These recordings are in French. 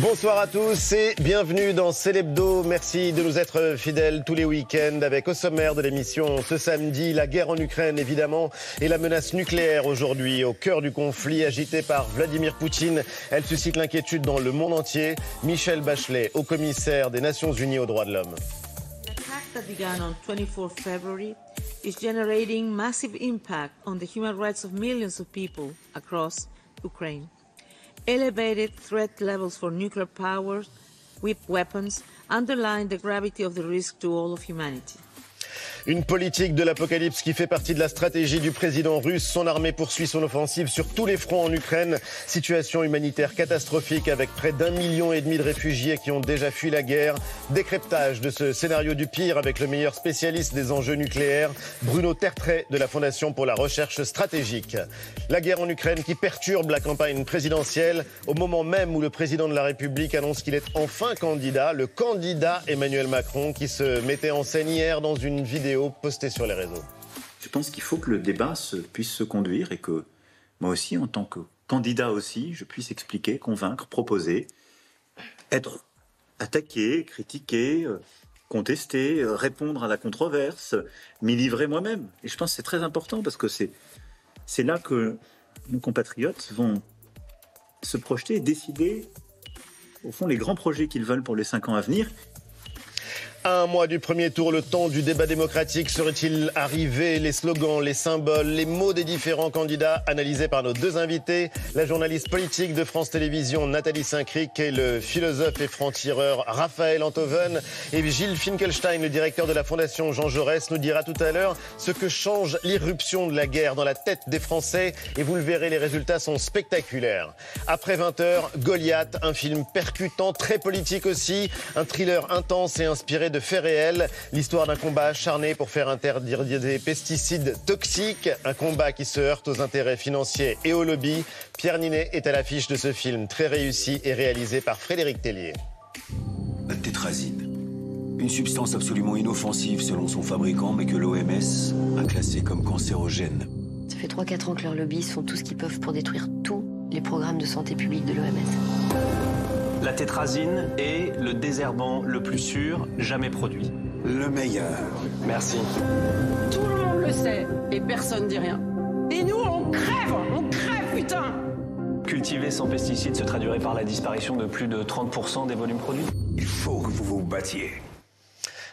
Bonsoir à tous et bienvenue dans Célébdo. Merci de nous être fidèles tous les week-ends avec au sommaire de l'émission ce samedi la guerre en Ukraine évidemment et la menace nucléaire aujourd'hui au cœur du conflit agité par Vladimir Poutine. Elle suscite l'inquiétude dans le monde entier. Michel Bachelet, haut commissaire des Nations Unies aux droits de l'homme. L'attaque that began on 24 February is generating massive impact millions. Elevated threat levels for nuclear powers with weapons underline the gravity of the risk to all of humanity. Une politique de l'apocalypse qui fait partie de la stratégie du président russe. Son armée poursuit son offensive sur tous les fronts en Ukraine. Situation humanitaire catastrophique avec près d'un million et demi de réfugiés qui ont déjà fui la guerre. Décryptage de ce scénario du pire avec le meilleur spécialiste des enjeux nucléaires, Bruno Tertrais de la Fondation pour la recherche stratégique. La guerre en Ukraine qui perturbe la campagne présidentielle au moment même où le président de la République annonce qu'il est enfin candidat, le candidat Emmanuel Macron qui se mettait en scène hier dans une vidéo postée sur les réseaux. Je pense qu'il faut que le débat se, puisse se conduire et que moi aussi, en tant que candidat aussi, je puisse expliquer, convaincre, proposer, être attaqué, critiqué, euh, contesté, euh, répondre à la controverse, m'y livrer moi-même. Et je pense que c'est très important parce que c'est, c'est là que nos compatriotes vont se projeter et décider, au fond, les grands projets qu'ils veulent pour les cinq ans à venir. Un mois du premier tour, le temps du débat démocratique. Serait-il arrivé Les slogans, les symboles, les mots des différents candidats analysés par nos deux invités, la journaliste politique de France Télévisions Nathalie Saint-Cric et le philosophe et franc-tireur Raphaël Antoven. Et Gilles Finkelstein, le directeur de la Fondation Jean Jaurès, nous dira tout à l'heure ce que change l'irruption de la guerre dans la tête des Français. Et vous le verrez, les résultats sont spectaculaires. Après 20h, Goliath, un film percutant, très politique aussi, un thriller intense et inspiré de faits réels, l'histoire d'un combat acharné pour faire interdire des pesticides toxiques, un combat qui se heurte aux intérêts financiers et au lobby. Pierre Ninet est à l'affiche de ce film très réussi et réalisé par Frédéric Tellier. La tétrazine. Une substance absolument inoffensive selon son fabricant, mais que l'OMS a classée comme cancérogène. Ça fait 3-4 ans que leurs lobbies font tout ce qu'ils peuvent pour détruire tous les programmes de santé publique de l'OMS. La tétrazine est le désherbant le plus sûr jamais produit. Le meilleur. Merci. Tout le monde le sait et personne dit rien. Et nous, on crève On crève, putain Cultiver sans pesticides se traduirait par la disparition de plus de 30% des volumes produits. Il faut que vous vous battiez.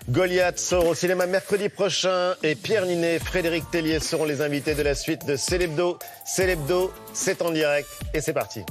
Goliath sort au cinéma mercredi prochain et Pierre Ninet, Frédéric Tellier seront les invités de la suite de Célébdo. Célébdo, c'est en direct et c'est parti.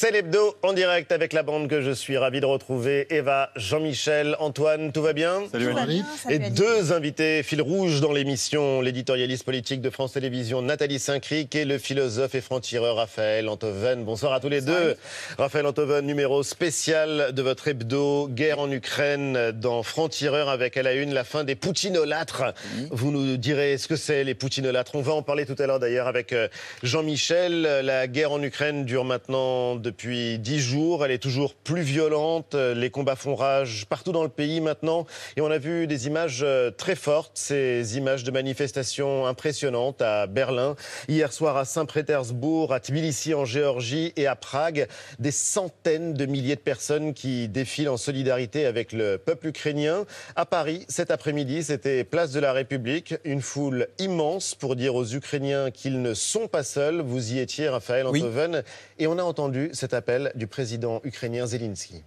C'est l'hebdo en direct avec la bande que je suis ravi de retrouver. Eva, Jean-Michel, Antoine, tout va bien Salut Annie. Et deux invités fil rouge dans l'émission, l'éditorialiste politique de France Télévisions Nathalie Saint-Cric et le philosophe et franc-tireur Raphaël Antoven. Bonsoir à tous les deux. Raphaël Antoven, numéro spécial de votre hebdo Guerre en Ukraine dans Franc-tireur avec à la une la fin des poutinolâtres. Vous nous direz ce que c'est les poutinolâtres. On va en parler tout à l'heure d'ailleurs avec euh, Jean-Michel. La guerre en Ukraine dure maintenant depuis dix jours. Elle est toujours plus violente. Les combats font rage partout dans le pays maintenant. Et on a vu des images euh, très fortes, ces images de manifestations impressionnantes à Berlin, hier soir à Saint-Pétersbourg, à Tbilissi en Géorgie et à Prague. Des centaines de milliers de personnes qui défilent en solidarité avec le peuple ukrainien. À Paris, cet après-midi, c'était place de la République. Une foule immense pour dire aux Ukrainiens qu'ils ne sont pas seuls. Vous y étiez, Raphaël Oui. Antoven. Et on a entendu cet appel du président ukrainien Zelensky.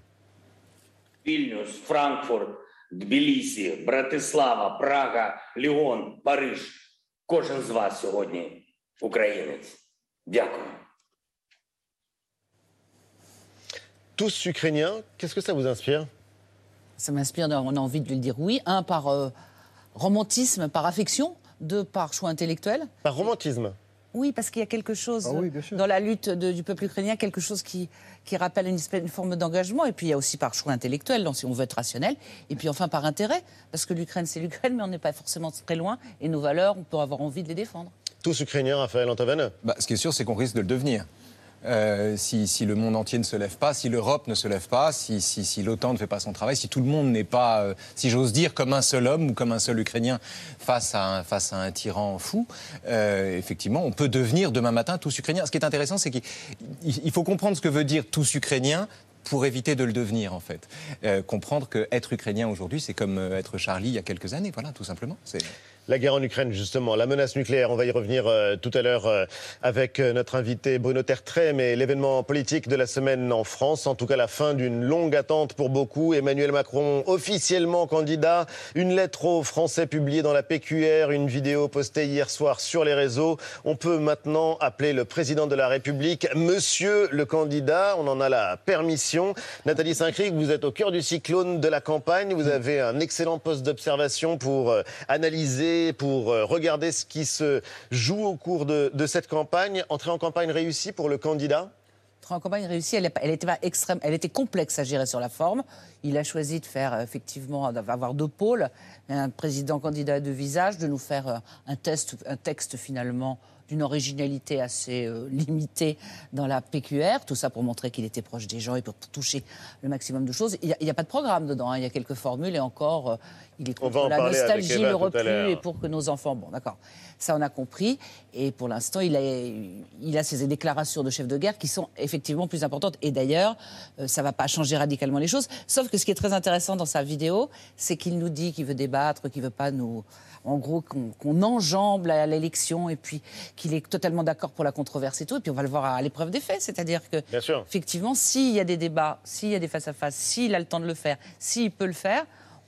Вільнюс, Франкфурт, Тбілісі, Братислава, Прага, Ліон, Париж. Кожен з вас сьогодні українець. Дякую. Tous ukrainiens, qu'est-ce que ça vous inspire Ça m'inspire, on a envie de lui dire oui. Un, par euh, romantisme, par affection. Deux, par choix intellectuel. Par romantisme oui, parce qu'il y a quelque chose Ah oui, dans la lutte de- du peuple ukrainien, quelque chose qui, qui rappelle une, espèce- une forme d'engagement. Et puis il y a aussi par choix intellectuel, donc, si on veut être rationnel. Et puis enfin par intérêt, parce que l'Ukraine, c'est l'Ukraine, mais on n'est pas forcément très loin. Et nos valeurs, on peut avoir envie de les défendre. Tous ukrainiens, Raphaël Antoven Bah, ce qui est sûr, c'est qu'on risque de le devenir. Euh, si, si, le monde entier ne se lève pas, si l'Europe ne se lève pas, si, si, si l'OTAN ne fait pas son travail, si tout le monde n'est pas, euh, si j'ose dire, comme un seul homme ou comme un seul Ukrainien face à un, face à un tyran fou, euh, effectivement, on peut devenir demain matin tous Ukrainiens. Ce qui est intéressant, c'est qu'il faut comprendre ce que veut dire tous Ukrainiens pour éviter de le devenir, en fait. Euh, comprendre qu'être ukrainien aujourd'hui, c'est comme euh, être Charlie il y a quelques années, voilà, tout simplement. La guerre en Ukraine, justement, la menace nucléaire, on va y revenir euh, tout à l'heure euh, avec euh, notre invité Bruno Tertrais, mais l'événement politique de la semaine en France, en tout cas la fin d'une longue attente pour beaucoup. Emmanuel Macron officiellement candidat, une lettre aux Français publiée dans la PQR, une vidéo postée hier soir sur les réseaux. On peut maintenant appeler le président de la République Monsieur le candidat, on en a la permission. Nathalie Saint-Cric, vous êtes au cœur du cyclone de la campagne, vous avez un excellent poste d'observation pour analyser pour euh, regarder ce qui se joue au cours de, cette campagne. Entrée en campagne réussie pour le candidat? En campagne réussie, elle, était extrême, elle était complexe à gérer sur la forme. Il a choisi de faire euh, effectivement d'avoir deux pôles, un président candidat de visage, de nous faire euh, un test, un texte finalement d'une originalité assez euh, limitée dans la PQR, tout ça pour montrer qu'il était proche des gens et pour toucher le maximum de choses. Il n'y a, pas de programme dedans, hein. il y a quelques formules et encore, euh, il est contre la nostalgie, le repli et pour que nos enfants... Bon, d'accord, ça on a compris. Et pour l'instant, il a, il a ces déclarations de chef de guerre qui sont effectivement plus importantes. Et d'ailleurs, euh, ça ne va pas changer radicalement les choses. Sauf que ce qui est très intéressant dans sa vidéo, c'est qu'il nous dit qu'il veut débattre, qu'il ne veut pas nous en gros, qu'on enjambe l'élection et puis qu'il est totalement d'accord pour la controverse et tout. Et puis on va le voir à l'épreuve des faits. C'est-à-dire que, effectivement, s'il y a des débats, s'il y a des face-à-face, s'il a le temps de le faire, s'il peut le faire,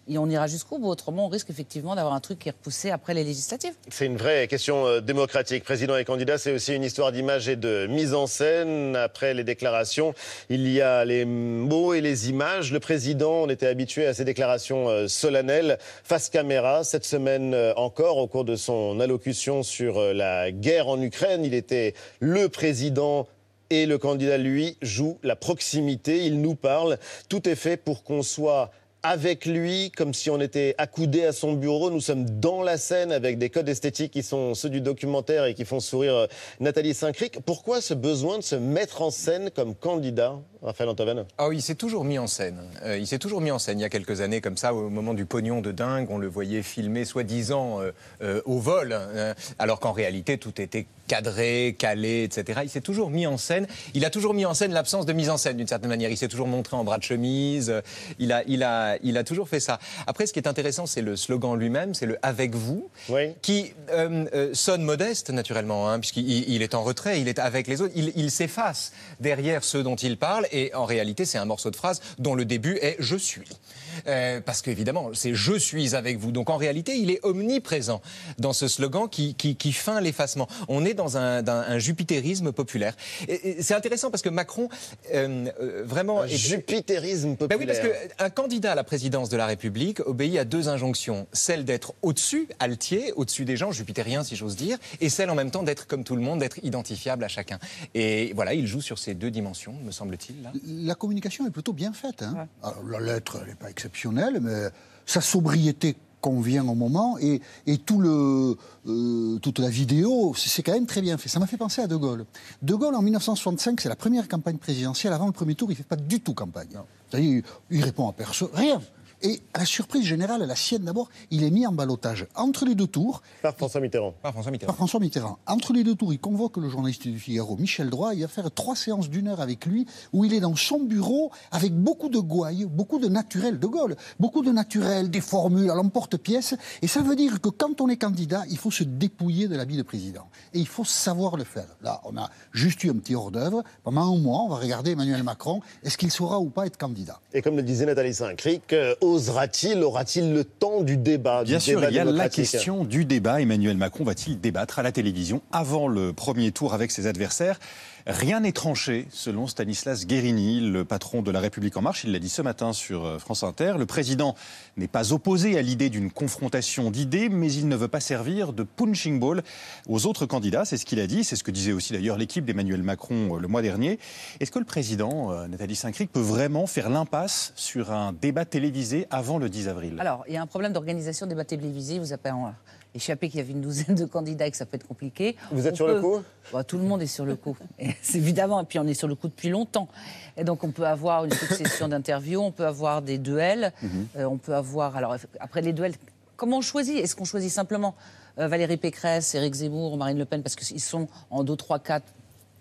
et on ira jusqu'au bout. Autrement, on risque effectivement d'avoir un truc qui est repoussé après les législatives. C'est une vraie question euh, démocratique. Président et candidat, c'est aussi une histoire d'image et de mise en scène. Après les déclarations, il y a les mots et les images. Le président, on était habitué à ces déclarations euh, solennelles face caméra. Cette semaine euh, encore, au cours de son allocution sur la guerre en Ukraine, il était le président et le candidat, lui, joue la proximité. Il nous parle. Tout est fait pour qu'on soit avec lui, comme si on était accoudé à son bureau. Nous sommes dans la scène avec des codes esthétiques qui sont ceux du documentaire et qui font sourire euh, Nathalie Saint-Cric. Pourquoi ce besoin de se mettre en scène comme candidat, Raphaël Antoven? Ah oui, il s'est toujours mis en scène. Euh, il s'est toujours mis en scène. Il y a quelques années, comme ça, au moment du pognon de dingue, on le voyait filmer soi-disant euh, au vol, hein, alors qu'en réalité, tout était cadré, calé, etc. Il s'est toujours mis en scène. Il a toujours mis en scène l'absence de mise en scène, d'une certaine manière. Il s'est toujours montré en bras de chemise. Il a, il a, il a toujours fait ça. Après, ce qui est intéressant, c'est le slogan lui-même, c'est le avec vous, qui euh, euh, sonne modeste naturellement, hein, puisqu'il il est en retrait, il est avec les autres, il, il s'efface derrière ceux dont il parle, et en réalité, c'est un morceau de phrase dont le début est je suis. Euh, parce qu'évidemment, c'est je suis avec vous. Donc en réalité, il est omniprésent dans ce slogan qui, qui, qui feint l'effacement. On est dans un, un jupitérisme populaire. Et, c'est intéressant parce que Macron, euh, euh, vraiment. Un jupitérisme populaire. Ben oui, parce qu'un candidat à la présidence de la République obéit à deux injonctions celle d'être au-dessus, altier, au-dessus des gens, jupitérien si j'ose dire, et celle en même temps d'être comme tout le monde, d'être identifiable à chacun. Et voilà, il joue sur ces deux dimensions, me semble-t-il. La communication est plutôt bien faite. Hein. Alors, la lettre, elle n'est pas exceptionnelle, mais sa sobriété convient au moment et, et tout le, euh, toute la vidéo, c'est quand même très bien fait. Ça m'a fait penser à De Gaulle. De Gaulle, en 1965, c'est la première campagne présidentielle. Avant le premier tour, il ne fait pas du tout campagne. Il, il répond à personne, rien. Et à la surprise générale, la sienne d'abord, il est mis en balotage. Entre les deux tours. Par François Mitterrand. Par François Mitterrand. Par François Mitterrand. Entre les deux tours, il convoque le journaliste du Figaro, Michel Droit. Il va faire trois séances d'une heure avec lui, où il est dans son bureau avec beaucoup de gouailles, beaucoup de naturel de Gaulle. Beaucoup de naturel, des formules à l'emporte-pièce. Et ça veut dire que quand on est candidat, il faut se dépouiller de l'habit de président. Et il faut savoir le faire. Là, on a juste eu un petit hors-d'œuvre. Pendant un mois, on va regarder Emmanuel Macron. Est-ce qu'il saura ou pas être candidat Et comme le disait Nathalie Saint-Cric, euh, il aura-t-il le temps du débat Bien sûr, il y a la question du débat. Emmanuel Macron va-t-il débattre à la télévision avant le premier tour avec ses adversaires? Rien n'est tranché, selon Stanislas Guérini, le patron de La République En Marche. Il l'a dit ce matin sur euh, France Inter. Le président n'est pas opposé à l'idée d'une confrontation d'idées, mais il ne veut pas servir de punching ball aux autres candidats. C'est ce qu'il a dit. C'est ce que disait aussi d'ailleurs l'équipe d'Emmanuel Macron euh, le mois dernier. Est-ce que le président, euh, Nathalie Saint-Cric, peut vraiment faire l'impasse sur un débat télévisé avant le 10 avril? Alors, il y a un problème d'organisation des débats télévisés. Vous avez échappé qu'il y avait une douzaine de candidats et que ça peut être compliqué. Vous êtes On sur le coup Bah, Tout le monde est sur le coup. Évidemment, et puis on est sur le coup depuis longtemps. Et donc on peut avoir une succession d'interviews, on peut avoir des duels, Mhm. euh, on peut avoir. Alors après les duels, comment on choisit? Est-ce qu'on choisit simplement euh, Valérie Pécresse, Éric Zemmour, Marine Le Pen? Parce qu'ils sont en 2, 3, 4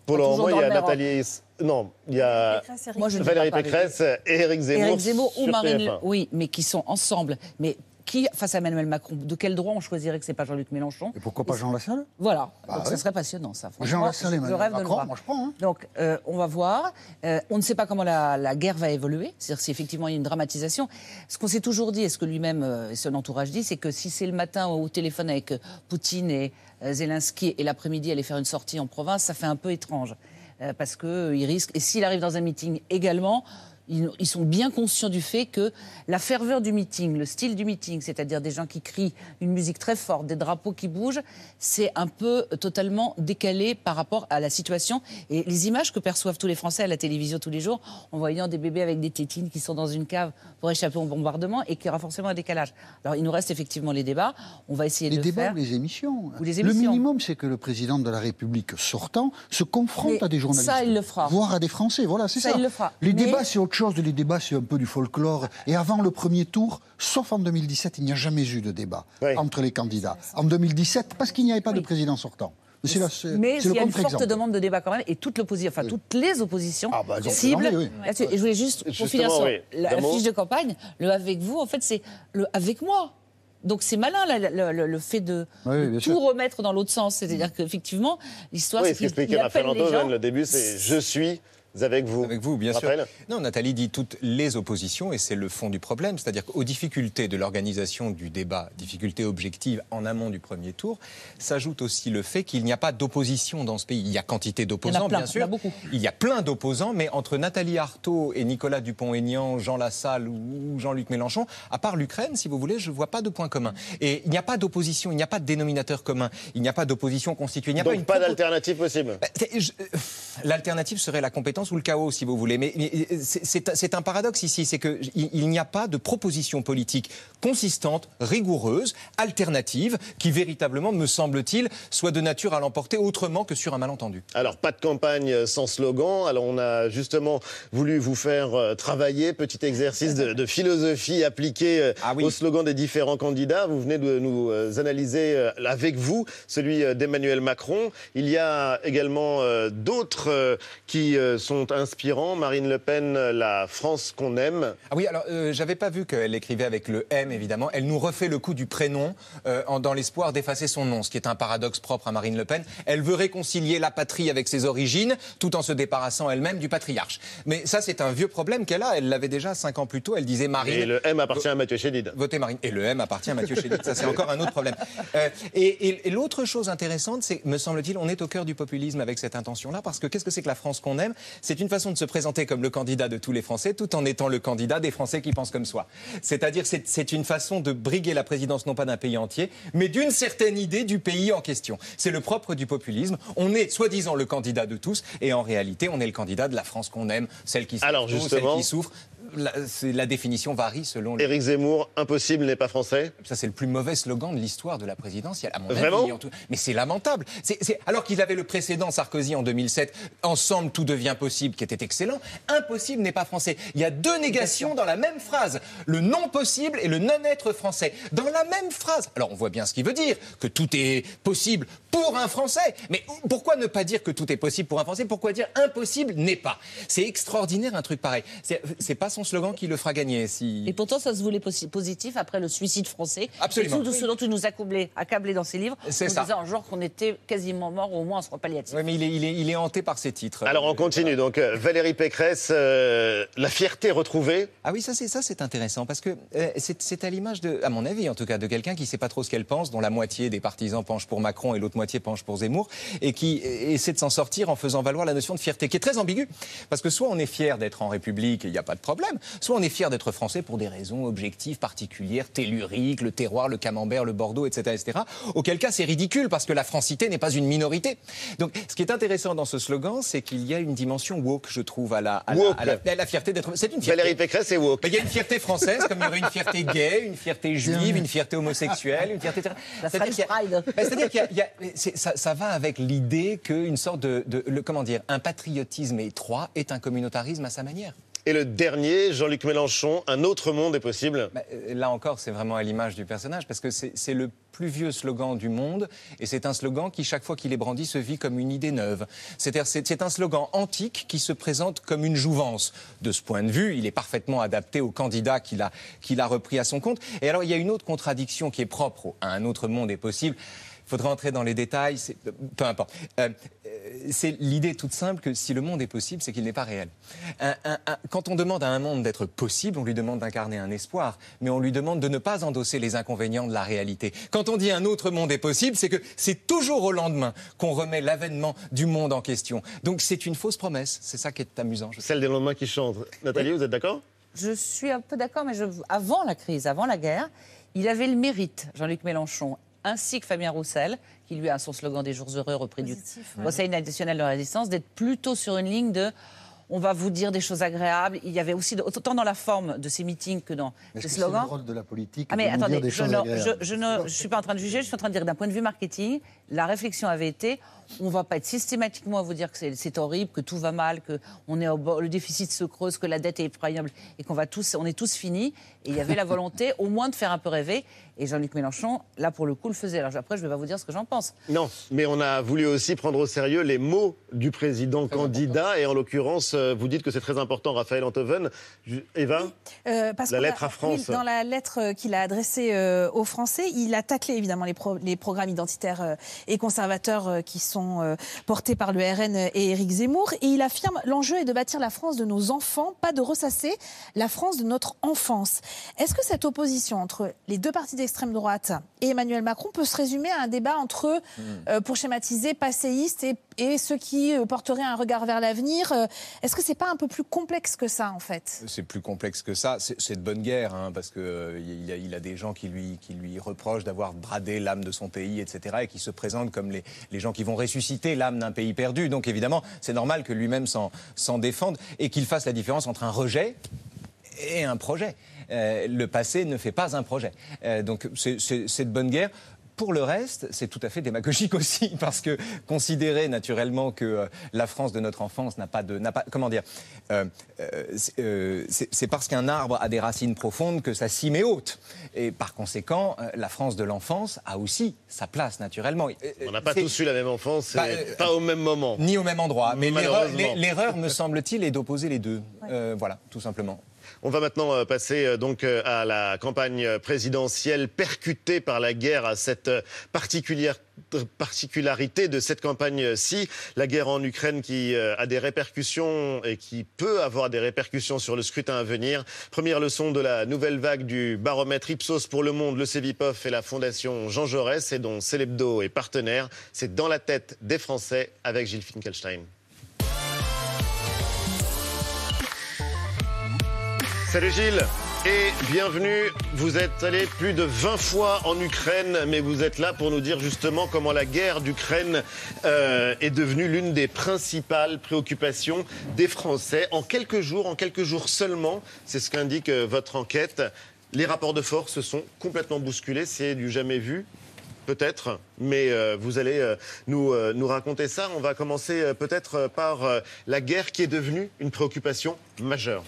Pour le moment, il y a Nathalie. Non, il y a Pécresse, Éric Moi, je ne Valérie Pécresse et Éric Zemmour. Éric Zemmour ou Marine TF1. Le Oui, mais qui sont ensemble. Mais qui, face à Emmanuel Macron, de quel droit on choisirait que c'est pas Jean-Luc Mélenchon Et pourquoi pas Jean Lassalle? Voilà. Bah Donc ouais. ça serait passionnant, ça. Jean Lassalle Emmanuel rêve de le Macron, voir. moi je prends. hein. Donc, euh, on va voir. Euh, on ne sait pas comment la, la guerre va évoluer. C'est-à-dire si effectivement il y a une dramatisation. Ce qu'on s'est toujours dit, et ce que lui-même euh, et son entourage dit, c'est que si c'est le matin au téléphone avec Poutine et Zelensky et l'après-midi aller faire une sortie en province, ça fait un peu étrange. Euh, parce qu'il risque. Et s'il arrive dans un meeting également. Ils, ils sont bien conscients du fait que la ferveur du meeting, le style du meeting, c'est-à-dire des gens qui crient une musique très forte, des drapeaux qui bougent, c'est un peu totalement décalé par rapport à la situation et les images que perçoivent tous les Français à la télévision tous les jours en voyant des bébés avec des tétines qui sont dans une cave pour échapper au bombardement et qu'il y aura forcément un décalage. Alors il nous reste effectivement les débats, on va essayer Les de le débats faire. ou les émissions. Ou les Le émissions. minimum, c'est que le président de la République sortant se confronte Mais à des journalistes. ça, il le fera. Voire à des Français. Voilà, c'est ça. Ça, il le fera. Les Mais- débats, c'est autre chose. Les débats, c'est un peu du folklore. Et avant le premier tour, sauf en 2017, il n'y a jamais eu de débat entre les candidats. En 2017, parce qu'il n'y avait pas de président sortant. Mais c'est- Mais il y a une forte demande de débat quand même, et toute l'opposition, enfin toutes les oppositions bah, elles ont ciblent. oui. là-dessus. Et je voulais juste, pour finir sur oui. la, fiche de campagne, le avec vous, en fait, c'est le avec moi. Donc c'est malin le, le fait de, tout sûr. remettre dans l'autre sens. C'est-à-dire qu'effectivement, l'histoire, Oui, c'est ce qu'il appelle Raphaël les gens. Le début, c'est je suis avec vous. Avec vous, bien sûr. Non, Nathalie dit toutes les oppositions, et c'est le fond du problème. C'est-à-dire qu'aux difficultés de l'organisation du débat, difficultés objectives en amont du premier tour, s'ajoute aussi le fait qu'il n'y a pas d'opposition dans ce pays. Il y a quantité d'opposants, bien il y en sûr. a beaucoup. Il y a plein d'opposants, mais entre Nathalie Arthaud et Nicolas Dupont-Aignan, Jean Lassalle ou Jean-Luc Mélenchon, à part l'Ukraine, si vous voulez, je ne vois pas de point commun. Et il n'y a pas d'opposition, il n'y a pas de dénominateur commun, il n'y a pas d'opposition constituée. Il n'y a pas Donc une pas d'alternative possible. bah, euh, L'alternative serait la compétence ou le chaos, si vous voulez. Mais mais, euh, c'est- un paradoxe ici, c'est qu'il il n'y a pas de proposition politique consistante, rigoureuse, alternative, qui véritablement, me semble-t-il, soit de nature à l'emporter autrement que sur un malentendu. Alors, pas de campagne sans slogan. Alors, on a justement voulu vous faire euh, travailler, petit exercice de, de philosophie appliqué euh, Ah oui. au slogan des différents candidats. Vous venez de nous analyser avec vous celui d'Emmanuel Macron. Il y a également d'autres qui euh, sont inspirants. Marine Le Pen, la France qu'on aime. Ah oui, alors euh, j'avais pas vu qu'elle écrivait avec le M, évidemment. Elle nous refait le coup du prénom euh, en- dans l'espoir d'effacer son nom, ce qui est un paradoxe propre à Marine Le Pen. Elle veut réconcilier la patrie avec ses origines, tout en se débarrassant elle-même du patriarche. Mais ça, c'est un vieux problème qu'elle a. Elle l'avait déjà cinq ans plus tôt. Elle disait Marine. Et le M appartient à Mathieu Chédid. Votez Marine. Et le M appartient à Mathieu Chédid. Ça, c'est encore un autre problème. Euh, et et- et l'autre chose intéressante, c'est, me semble-t-il, on est au cœur du populisme avec cette intention-là, parce que qu'est-ce que c'est que la France qu'on aime? C'est une façon de se présenter comme le candidat de tous les Français, tout en étant le candidat des Français qui pensent comme soi. C'est-à-dire, c'est, c'est une façon de briguer la présidence non pas d'un pays entier, mais d'une certaine idée du pays en question. C'est le propre du populisme. On est soi-disant le candidat de tous, et en réalité, on est le candidat de la France qu'on aime, celle qui Alors, justement- celle qui souffre. La, définition varie selon le Éric Zemmour, impossible n'est pas français. ça, c'est le plus mauvais slogan de l'histoire de la présidentielle, à mon Vraiment avis. en tout- Mais c'est lamentable. Alors qu'il avait le précédent Sarkozy en 2007, Ensemble, tout devient possible, qui était excellent. Impossible n'est pas français. Il y a deux négations dans la même phrase. Le non possible et le non-être français. Dans la même phrase. Alors, on voit bien ce qu'il veut dire, que tout est possible pour un Français. Mais pourquoi ne pas dire que tout est possible pour un Français? Pourquoi dire impossible n'est pas? C'est extraordinaire, un truc pareil. C'est pas son slogan qui le fera gagner. Si... Et pourtant, ça se voulait posi- positif après le suicide français. Absolument. Et tout ce dont tu nous accablé, accablé dans ses livres. C'est en ça. disant genre qu'on était quasiment mort, au moins en soins palliatifs. Oui, mais il est, il, est, il est hanté par ses titres. Alors, on continue. Donc, euh, Valérie Pécresse, euh, la fierté retrouvée. Ah oui, ça c'est ça c'est intéressant parce que euh, c'est à l'image de, à mon avis en tout cas, de quelqu'un qui sait pas trop ce qu'elle pense, dont la moitié des partisans penchent pour Macron et l'autre moitié penche pour Zemmour, et qui essaie de s'en sortir en faisant valoir la notion de fierté, qui est très ambiguë, parce que soit on est fier d'être en République et il n'y a pas de problème, Soit on est fier d'être français pour des raisons objectives, particulières, telluriques, le terroir, le camembert, le Bordeaux, etc., etc. Auquel cas, c'est ridicule parce que la francité n'est pas une minorité. Donc, ce qui est intéressant dans ce slogan, c'est qu'il y a une dimension woke, je trouve, à la, à la, Woke. à la- à la fierté d'être. C'est une fierté. Valérie Pécresse est woke. Ben, Il y a une fierté française, comme il y aurait une fierté gay, une fierté juive, une fierté homosexuelle, une fierté. La C'est-à-dire qu'il y a- ben, y ça, ça va avec l'idée qu'une sorte de, de- le- comment dire, un patriotisme étroit est un communautarisme à sa manière. Et le dernier, Jean-Luc Mélenchon, un autre monde est possible. Ben, euh, là encore, c'est vraiment à l'image du personnage, parce que c'est le plus vieux slogan du monde, et c'est un slogan qui, chaque fois qu'il est brandi, se vit comme une idée neuve. C'est un slogan antique qui se présente comme une jouvence. De ce point de vue, il est parfaitement adapté au candidat qu'il a, repris à son compte. Et alors, il y a une autre contradiction qui est propre à un autre monde est possible. Il faudra entrer dans les détails, peu importe. Euh, c'est l'idée toute simple que si le monde est possible, c'est qu'il n'est pas réel. Un- un- un- quand on demande à un monde d'être possible, on lui demande d'incarner un espoir, mais on lui demande de ne pas endosser les inconvénients de la réalité. Quand on dit un autre monde est possible, c'est que c'est toujours au lendemain qu'on remet l'avènement du monde en question. Donc c'est une fausse promesse. C'est ça qui est amusant. je Celle des lendemains qui chantent. Nathalie, vous êtes d'accord? Je suis un peu d'accord, mais je- avant la crise, avant la guerre, il avait le mérite, Jean-Luc Mélenchon, ainsi que Fabien Roussel, qui lui a son slogan des jours heureux repris du Conseil national de résistance, d'être plutôt sur une ligne de on va vous dire des choses agréables. Il y avait aussi, autant dans la forme de ces meetings que dans est-ce que c'est le slogans. rôle de la politique Ah mais de nous dire attendez, des je choses je, je ne je suis pas en train de juger, je suis en train de dire d'un point de vue marketing, la réflexion avait été, on va pas être systématiquement à vous dire que c'est- horrible, que tout va mal, que on est au bord- le déficit se creuse, que la dette est effroyable et qu'on va tous, on est tous finis. Et il y avait la volonté au moins de faire un peu rêver. Et Jean-Luc Mélenchon, là pour le coup, le faisait. Alors après, je vais pas vous dire ce que j'en pense. Non, mais on a voulu aussi prendre au sérieux les mots du président candidat. Et en l'occurrence, euh, vous dites que c'est très important, Raphaël Antoven. Eva Euh, parce La a- lettre à France. oui, dans la lettre euh, qu'il a adressée euh, aux Français, il a taclé évidemment les, pro- les programmes identitaires euh, et conservateurs euh, qui sont euh, portés par le RN et Éric Zemmour. Et il affirme l'enjeu est de bâtir la France de nos enfants, pas de ressasser la France de notre enfance. Est-ce que cette opposition entre les deux partis d'extrême droite et Emmanuel Macron peut se résumer à un débat entre, Hmm. euh, pour schématiser, passéistes et, et ceux qui euh, porteraient un regard vers l'avenir Euh, Est-ce que c'est pas un peu plus complexe que ça en fait? C'est plus complexe que ça. C'est de bonne guerre, hein, parce qu'il il a, a des gens qui lui, qui lui reprochent d'avoir bradé l'âme de son pays, etc., et qui se présentent comme les, les gens qui vont ressusciter l'âme d'un pays perdu. Donc évidemment, c'est normal que lui-même s'en défende et qu'il fasse la différence entre un rejet et un projet. Euh, le passé ne fait pas un projet. Euh, donc c'est de bonne guerre. Pour le reste, c'est tout à fait démagogique aussi, parce que considérer naturellement que euh, la France de notre enfance n'a pas de, n'a pas, comment dire, euh, euh, c'est euh, c'est c'est parce qu'un arbre a des racines profondes que sa cime est haute, et par conséquent, euh, la France de l'enfance a aussi sa place naturellement. On n'a pas tous eu la même enfance, Bah, et euh, pas au même moment. Ni au même endroit. Mais l'erreur, Malheureusement. l'e- l'erreur, me semble-t-il, est d'opposer les deux. Euh, voilà, tout simplement. On va maintenant euh, passer euh, donc euh, à la campagne présidentielle percutée par la guerre, à cette particulière particularité de cette campagne-ci, la guerre en Ukraine qui a des répercussions et qui peut avoir des répercussions sur le scrutin à venir. Première leçon de la nouvelle vague du baromètre Ipsos pour le monde, le Cevipof et la fondation Jean Jaurès et dont Celebdo est partenaire. C'est dans la tête des Français avec Gilles Finkelstein. Salut Gilles et bienvenue. Vous êtes allé plus de 20 fois en Ukraine, mais vous êtes là pour nous dire justement comment la guerre d'Ukraine euh, est devenue l'une des principales préoccupations des Français. En quelques jours, en quelques jours seulement, c'est ce qu'indique euh, votre enquête, les rapports de force se sont complètement bousculés. C'est du jamais vu. Peut-être, mais euh, vous allez nous, nous raconter ça. On va commencer peut-être par la guerre qui est devenue une préoccupation majeure.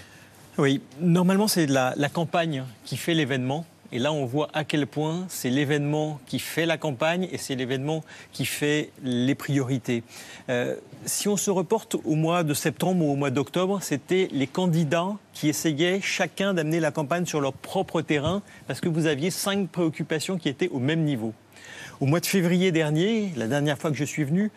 Oui, normalement c'est la, campagne qui fait l'événement. Et là, on voit à quel point c'est l'événement qui fait la campagne et c'est l'événement qui fait les priorités. Euh, si on se reporte au mois de septembre ou au mois d'octobre, c'était les candidats qui essayaient chacun d'amener la campagne sur leur propre terrain parce que vous aviez cinq préoccupations qui étaient au même niveau. Au mois de février dernier, la dernière fois que je suis venu,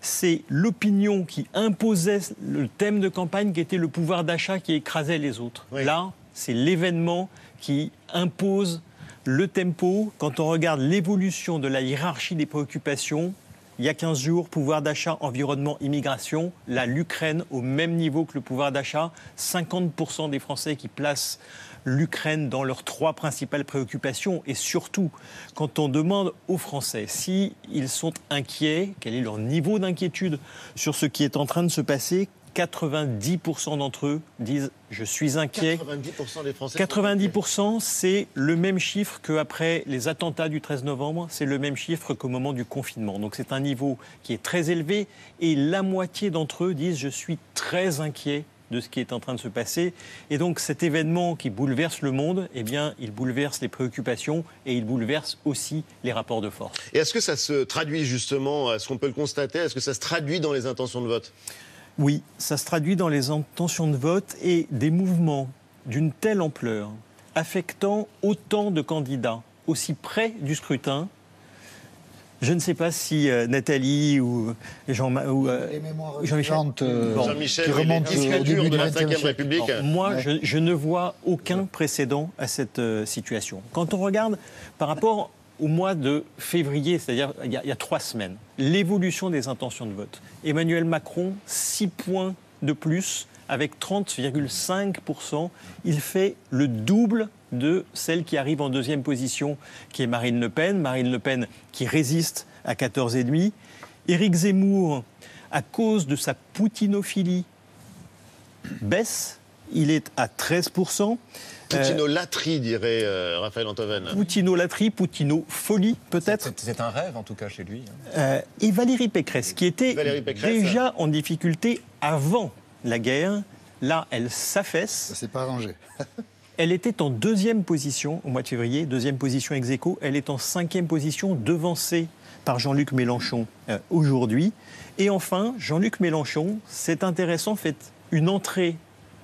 c'est l'opinion qui imposait le thème de campagne qui était le pouvoir d'achat qui écrasait les autres. Là, c'est l'événement qui impose le tempo. Quand on regarde l'évolution de la hiérarchie des préoccupations, il y a 15 jours, pouvoir d'achat, environnement, immigration. Là, l'Ukraine au même niveau que le pouvoir d'achat. 50% des Français qui placent l'Ukraine dans leurs trois principales préoccupations. Et surtout, quand on demande aux Français s'ils sont inquiets, quel est leur niveau d'inquiétude sur ce qui est en train de se passer, 90% d'entre eux disent je suis inquiet. 90% des Français. 90%, c'est le même chiffre qu'après les attentats du 13 novembre, c'est le même chiffre qu'au moment du confinement. Donc c'est un niveau qui est très élevé et la moitié d'entre eux disent je suis très inquiet de ce qui est en train de se passer. Et donc cet événement qui bouleverse le monde, eh bien, il bouleverse les préoccupations et il bouleverse aussi les rapports de force. Et est-ce que ça se traduit justement, est-ce qu'on peut le constater, est-ce que ça se traduit dans les intentions de vote? Oui, ça se traduit dans les intentions de vote et des mouvements d'une telle ampleur, affectant autant de candidats aussi près du scrutin. Je ne sais pas si euh, Nathalie ou Jean ou, euh, Jean-Michel euh, Jean qui remonte au début de la Ve République. moi, je, je, ne vois aucun précédent à cette situation. Quand on regarde par rapport au mois de février, c'est-à-dire il, y a trois semaines, l'évolution des intentions de vote. Emmanuel Macron, 6 points de plus, avec 30,5%. Il fait le double de celle qui arrive en deuxième position, qui est Marine Le Pen. Marine Le Pen qui résiste à 14,5%. Éric Zemmour, à cause de sa poutinophilie, baisse. Il est à 13%. Poutinolatrie, dirait euh, Raphaël Antoven. Poutinolatrie, Poutino-folie, peut-être. C'est un rêve, en tout cas, chez lui. Hein. Euh, et Valérie Pécresse, qui était déjà en difficulté avant la guerre, là, elle s'affaisse. Ça s'est pas arrangé. Elle était en deuxième position au mois de février, deuxième position ex aequo. Elle est en cinquième position, devancée par Jean-Luc Mélenchon euh, aujourd'hui. Et enfin, Jean-Luc Mélenchon, c'est intéressant, fait une entrée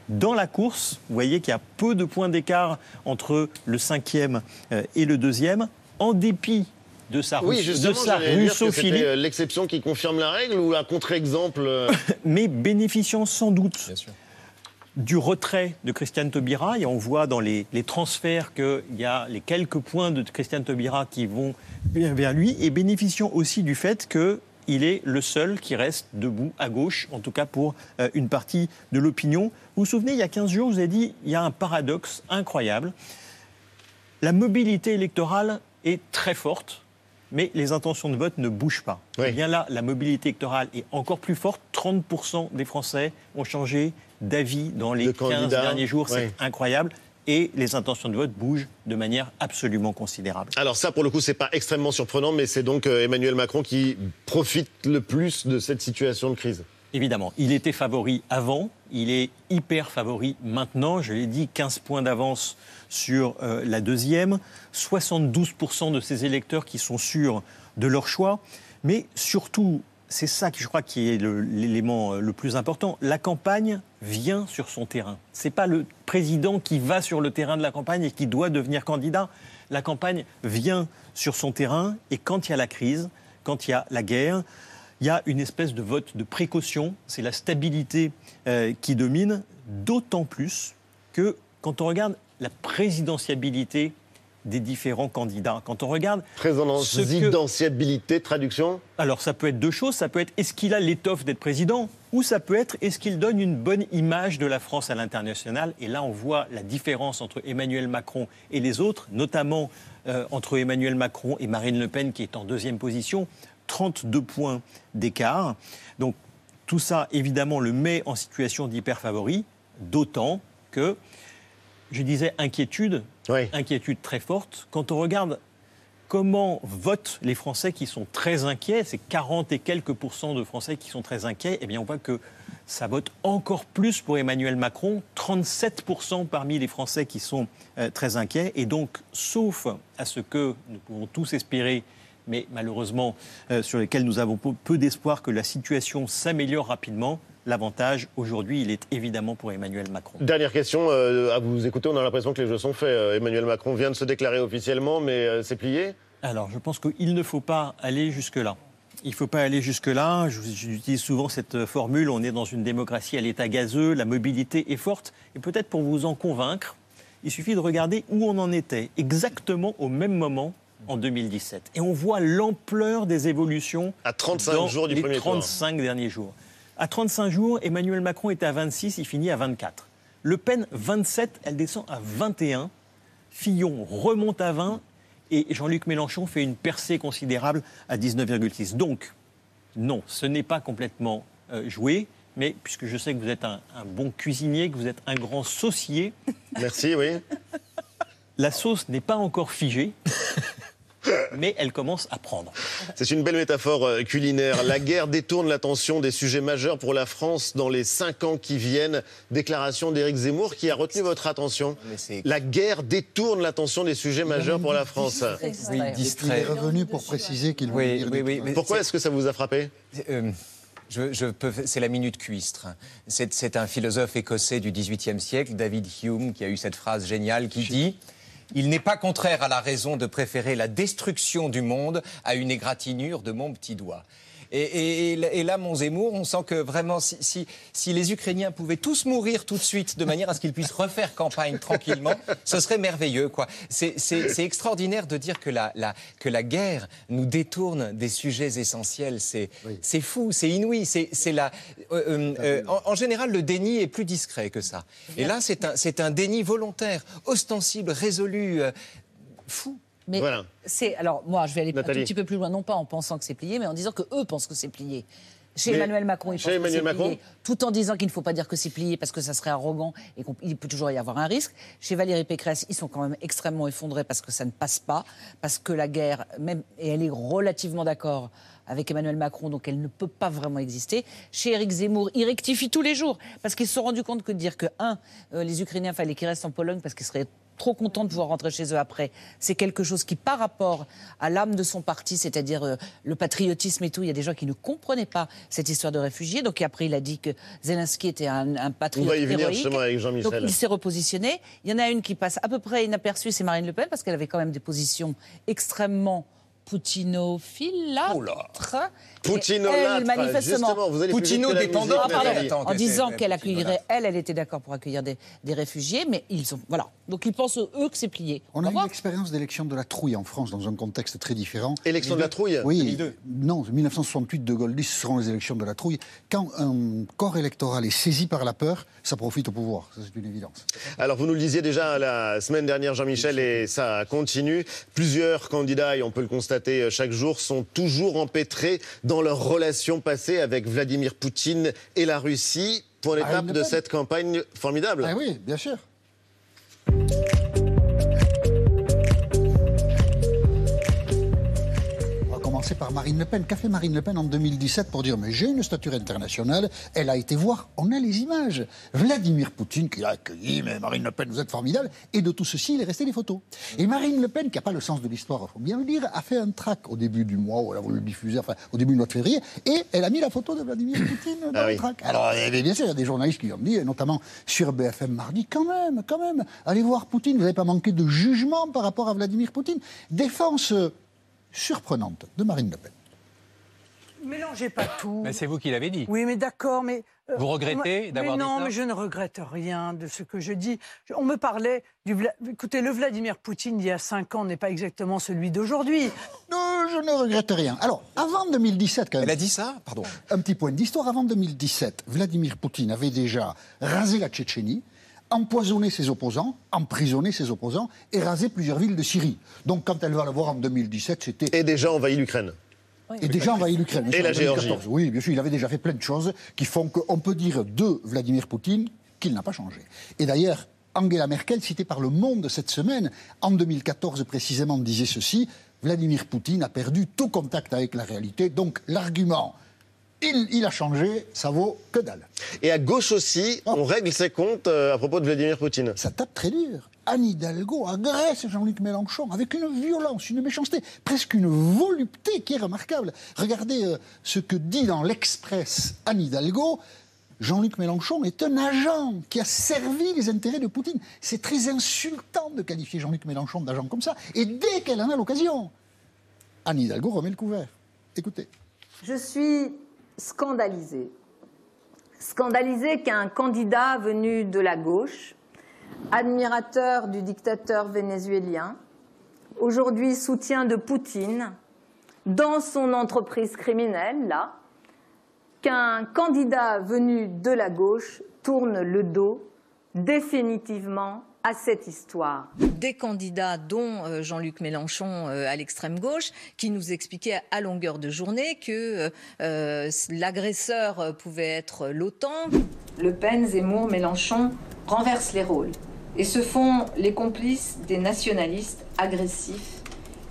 dans la course. Vous voyez qu'il y a peu de points d'écart entre le cinquième euh, et le deuxième, en dépit de sa, oui, de sa russophilie. L'exception qui confirme la règle ou un contre-exemple euh Mais bénéficiant sans doute du retrait de Christiane Taubira. Et on voit dans les, les transferts qu'il y a les quelques points de Christiane Taubira qui vont vers lui, et bénéficiant aussi du fait que il est le seul qui reste debout à gauche, en tout cas pour euh, une partie de l'opinion. Vous vous souvenez, il y a 15 jours, je vous ai dit, il y a un paradoxe incroyable. La mobilité électorale est très forte, mais les intentions de vote ne bougent pas. Et eh bien là, la mobilité électorale est encore plus forte. 30% des Français ont changé d'avis dans les 15 derniers jours. C'est incroyable et les intentions de vote bougent de manière absolument considérable. Alors ça, pour le coup, c'est pas extrêmement surprenant, mais c'est donc euh, Emmanuel Macron qui profite le plus de cette situation de crise. Évidemment, il était favori avant, il est hyper favori maintenant. Je l'ai dit, 15 points d'avance sur euh, la deuxième, 72% de ses électeurs qui sont sûrs de leur choix, mais surtout, c'est ça que je crois qui est l'élément euh, le, plus important. La campagne vient sur son terrain. Ce n'est pas le président qui va sur le terrain de la campagne et qui doit devenir candidat. La campagne vient sur son terrain et quand il y a la crise, quand il y a la guerre, il y a une espèce de vote de précaution. C'est la stabilité euh, qui domine, d'autant plus que quand on regarde la présidentiabilité des différents candidats. Quand on regarde. Présidentiabilité, traduction? Alors, ça peut être deux choses. Ça peut être est-ce qu'il a l'étoffe d'être président? Ou ça peut être est-ce qu'il donne une bonne image de la France à l'international? Et là, on voit la différence entre Emmanuel Macron et les autres, notamment euh, entre Emmanuel Macron et Marine Le Pen, qui est en deuxième position. 32 points d'écart. Donc, tout ça, évidemment, le met en situation d'hyper favori, d'autant que je disais inquiétude, inquiétude très forte. Quand on regarde comment votent les Français qui sont très inquiets, c'est 40 et quelques pourcents de Français qui sont très inquiets, eh bien on voit que ça vote encore plus pour Emmanuel Macron, 37% parmi les Français qui sont euh, très inquiets. Et donc, sauf à ce que nous pouvons tous espérer, mais malheureusement euh, sur lesquels nous avons peu d'espoir que la situation s'améliore rapidement, L'avantage, aujourd'hui, il est évidemment pour Emmanuel Macron. Dernière question, euh, à vous écouter, on a l'impression que les jeux sont faits. Euh, Emmanuel Macron vient de se déclarer officiellement, mais c'est plié? Alors, je pense qu'il ne faut pas aller jusque-là. Il ne faut pas aller jusque-là. J'utilise souvent cette formule, on est dans une démocratie à l'état gazeux, la mobilité est forte. Et peut-être pour vous en convaincre, il suffit de regarder où on en était, exactement au même moment en 2017. Et on voit l'ampleur des évolutions à 35 dans jours du les premier tour. 35 derniers jours. À 35 jours, Emmanuel Macron était à 26, il finit à 24. Le Pen, 27, elle descend à 21. Fillon remonte à 20 et Jean-Luc Mélenchon fait une percée considérable à 19,6. Donc, non, ce n'est pas complètement euh, joué, mais puisque je sais que vous êtes un, un bon cuisinier, que vous êtes un grand saucier. Merci, oui. La sauce n'est pas encore figée. Mais elle commence à prendre. C'est une belle métaphore euh, culinaire. La guerre détourne l'attention des sujets majeurs pour la France dans les cinq ans qui viennent. Déclaration d'Éric Zemmour qui a retenu votre attention. La guerre détourne l'attention des sujets majeurs pour la France. Oui, Il est revenu pour préciser qu'il voulait Oui, dire oui, oui. mais Pourquoi c'est- est-ce que ça vous a frappé? Euh, je, je peux- c'est la minute cuistre. C'est c'est un philosophe écossais du XVIIIe siècle, David Hume, qui a eu cette phrase géniale qui dit Il n'est pas contraire à la raison de préférer la destruction du monde à une égratignure de mon petit doigt. Et, et- et- et là, mon Zemmour, on sent que vraiment, si, si- si les Ukrainiens pouvaient tous mourir tout de suite, de manière à ce qu'ils puissent refaire campagne tranquillement, ce serait merveilleux. quoi. C'est extraordinaire de dire que la, la- que la guerre nous détourne des sujets essentiels. C'est fou, c'est inouï. C'est la. euh, euh, euh, en, en général, le déni est plus discret que ça. Et là, c'est un, déni volontaire, ostensible, résolu, euh, fou. Mais Voilà. c'est alors moi je vais aller un tout petit peu plus loin, non pas en pensant que c'est plié, mais en disant que eux pensent que c'est plié. Chez Mais Emmanuel Macron, pensent Emmanuel que c'est Macron plié, tout en disant qu'il ne faut pas dire que c'est plié parce que ça serait arrogant et qu'il peut toujours y avoir un risque. Chez Valérie Pécresse, ils sont quand même extrêmement effondrés parce que ça ne passe pas, parce que la guerre, même et elle est relativement d'accord avec Emmanuel Macron, donc elle ne peut pas vraiment exister. Chez Éric Zemmour, il rectifie tous les jours parce qu'ils se sont rendus compte que de dire que un, euh, les Ukrainiens fallait qu'ils restent en Pologne parce qu'ils seraient trop contents de pouvoir rentrer chez eux après. C'est quelque chose qui, par rapport à l'âme de son parti, c'est-à-dire euh, le patriotisme et tout, il y a des gens qui ne comprenaient pas cette histoire de réfugiés. Donc après, il a dit que Zelensky était un, un patriote On va y venir héroïque. justement avec Jean-Michel. Donc il s'est repositionné. Il y en a une qui passe à peu près inaperçue, c'est Marine Le Pen, parce qu'elle avait quand même des positions extrêmement poutinophiles. Poutinolâtre, Elle, manifestement. vous allez plus vite que la Poutino-dépendant. musique, Ah, pardon. Nathalie. En disant qu'elle accueillerait, elle, elle était d'accord pour accueillir des, des réfugiés, mais ils sont, voilà. Donc ils pensent eux que c'est plié. On a eu voir. l'expérience d'élection de la trouille en France dans un contexte très différent. Élection de la trouille Oui, 2002. non, 1968, De Gaulle dit ce seront les élections de la trouille. Quand un corps électoral est saisi par la peur, ça profite au pouvoir, ça c'est une évidence. Alors, vous nous le disiez déjà la semaine dernière, Jean-Michel, et ça continue. Plusieurs candidats, et on peut le constater euh, chaque jour, sont toujours empêtrés dans leur relation passée avec Vladimir Poutine et la Russie. Marine d'étape Le de cette campagne formidable. Ah oui, bien sûr. Commencer par Marine Le Pen. Qu'a fait Marine Le Pen en 2017 pour dire Mais j'ai une stature internationale Elle a été voir, on a les images. Vladimir Poutine qui l'a accueilli, mais Marine Le Pen, vous êtes formidable. Et de tout ceci, il est resté des photos. Et Marine Le Pen, qui n'a pas le sens de l'histoire, il faut bien le dire, a fait un track au début du mois où elle a voulu le diffuser, enfin au début du mois de février, et elle a mis la photo de Vladimir Poutine dans Ah le oui. track. Alors, eh bien sûr, il y a des journalistes qui ont dit, notamment sur BFM mardi, quand même, quand même, allez voir Poutine, vous n'avez pas manqué de jugement par rapport à Vladimir Poutine. Défense euh, surprenante de Marine Le Pen. Mélangez pas tout. Mais c'est vous qui l'avez dit. Oui, mais d'accord, mais... euh, Vous regrettez d'avoir dit Non, ça mais je ne regrette rien de ce que je dis. On me parlait du... Vla- Écoutez, le Vladimir Poutine d'il y a cinq ans n'est pas exactement celui d'aujourd'hui. Non, je ne regrette rien. Alors, avant 2017, quand même. Elle a dit ça Pardon. Un petit point d'histoire. Avant 2017, Vladimir Poutine avait déjà rasé la Tchétchénie, empoisonné ses opposants, emprisonné ses opposants et rasé plusieurs villes de Syrie. Donc, quand elle va le voir en 2017, c'était. Et déjà envahi l'Ukraine. Et déjà envahi l'Ukraine. Et la En 2014. Géorgie. Oui, bien sûr, il avait déjà fait plein de choses qui font qu'on peut dire de Vladimir Poutine qu'il n'a pas changé. Et d'ailleurs, Angela Merkel, citée par Le Monde cette semaine, en 2014 précisément, disait ceci Vladimir Poutine a perdu tout contact avec la réalité. Donc l'argument, il, il a changé, ça vaut que dalle. Et à gauche aussi, on règle ses comptes euh, à propos de Vladimir Poutine. Ça tape très dur. Anne Hidalgo agresse Jean-Luc Mélenchon avec une violence, une méchanceté, presque une volupté qui est remarquable. Regardez euh, ce que dit dans l'Express Anne Hidalgo. Jean-Luc Mélenchon est un agent qui a servi les intérêts de Poutine. C'est très insultant de qualifier Jean-Luc Mélenchon d'agent comme ça. Et dès qu'elle en a l'occasion, Anne Hidalgo remet le couvert. Écoutez. Je suis scandalisée. Scandalisée qu'un candidat venu de la gauche, admirateur du dictateur vénézuélien, aujourd'hui soutien de Poutine dans son entreprise criminelle, là, qu'un candidat venu de la gauche tourne le dos définitivement à cette histoire. Des candidats, dont euh, Jean-Luc Mélenchon euh, à l'extrême gauche, qui nous expliquaient à longueur de journée que euh, l'agresseur pouvait être l'OTAN. Le Pen, Zemmour, Mélenchon renversent les rôles et se font les complices des nationalistes agressifs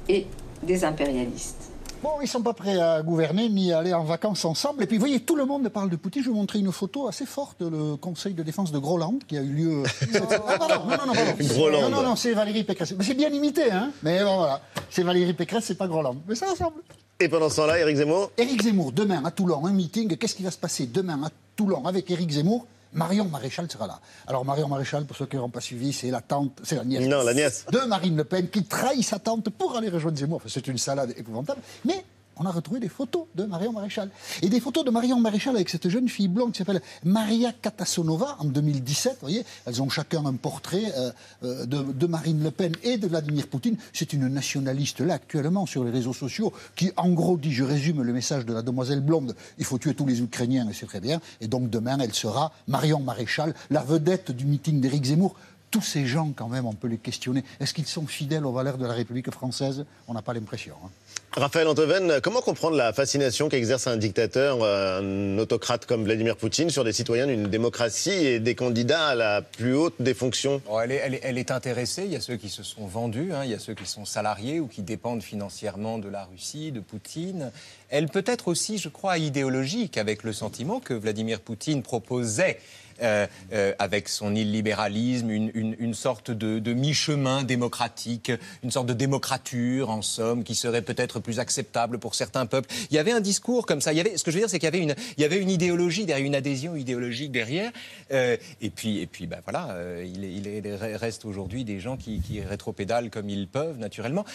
et des impérialistes. Bon, ils sont pas prêts à gouverner ni à aller en vacances ensemble. Et puis, vous voyez, tout le monde parle de Poutine. Je vais vous montrer une photo assez forte, le Conseil de défense de Groland, qui a eu lieu. ah, pardon, non, non, non, pardon. Groland. Non, non, non, c'est Valérie Pécresse. Mais c'est bien imité, hein. Mais bon, voilà. C'est Valérie Pécresse, c'est pas Groland. Mais ça ressemble. Et pendant ce temps-là, Éric Zemmour Éric Zemmour, demain à Toulon, un meeting. Qu'est-ce qui va se passer demain à Toulon avec Éric Zemmour? Marion Maréchal sera là. Alors Marion Maréchal, pour ceux qui n'auront pas suivi, c'est la tante, c'est la nièce, Non, la nièce. de Marine Le Pen qui trahit sa tante pour aller rejoindre Zemmour. Enfin, c'est une salade épouvantable. Mais on a retrouvé des photos de Marion Maréchal. Et des photos de Marion Maréchal avec cette jeune fille blonde qui s'appelle Maria Katasonova en 2017. Vous voyez, elles ont chacun un portrait euh, euh, de, Marine Le Pen et de Vladimir Poutine. C'est une nationaliste là actuellement sur les réseaux sociaux qui, en gros, dit, je résume le message de la demoiselle blonde, il faut tuer tous les Ukrainiens et c'est très bien. Et donc demain, elle sera Marion Maréchal, la vedette du meeting d'Éric Zemmour tous ces gens, quand même, on peut les questionner. Est-ce qu'ils sont fidèles aux valeurs de la République française? On n'a pas l'impression. hein. Raphaël Antoven, comment comprendre la fascination qu'exerce un dictateur, un autocrate comme Vladimir Poutine sur des citoyens d'une démocratie et des candidats à la plus haute des fonctions? Est- elle est intéressée. Il y a ceux qui se sont vendus, hein, il y a ceux qui sont salariés ou qui dépendent financièrement de la Russie, de Poutine. Elle peut être aussi, je crois, idéologique avec le sentiment que Vladimir Poutine proposait. Euh, euh, avec son illibéralisme, une, une- une sorte de, mi-chemin démocratique, une sorte de démocrature, en somme, qui serait peut-être plus acceptable pour certains peuples. Il y avait un discours comme ça. Il y avait, ce que je veux dire, c'est qu'il y avait une, il y avait une idéologie derrière, une adhésion idéologique derrière. Euh, et puis, et puis, ben voilà, il, il reste aujourd'hui des gens qui, qui rétropédalent comme ils peuvent, naturellement.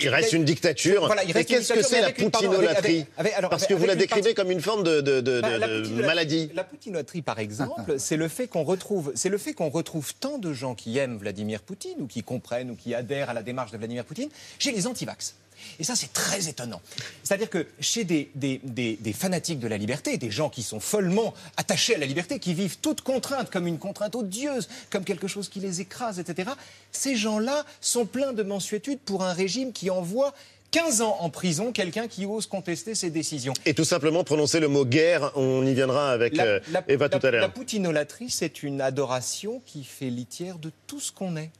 Il reste une dictature. Voilà, il Et reste qu'est-ce que c'est la poutinolatrie Parce que vous la décrivez comme une forme de, de- de- Bah, de maladie. La poutinolatrie, par exemple, c'est le fait qu'on retrouve, c'est le fait qu'on retrouve tant de gens qui aiment Vladimir Poutine ou qui comprennent ou qui adhèrent à la démarche de Vladimir Poutine chez les antivax. Et ça, c'est très étonnant. C'est-à-dire que chez des, des- des- des fanatiques de la liberté, des gens qui sont follement attachés à la liberté, qui vivent toute contrainte comme une contrainte odieuse, comme quelque chose qui les écrase, etc., ces gens-là sont pleins de mansuétude pour un régime qui envoie 15 ans en prison quelqu'un qui ose contester ses décisions. Et tout simplement prononcer le mot guerre, on y viendra avec La- euh, la- Eva la- tout à l'heure. La poutinolatrie, c'est une adoration qui fait litière de tout ce qu'on est.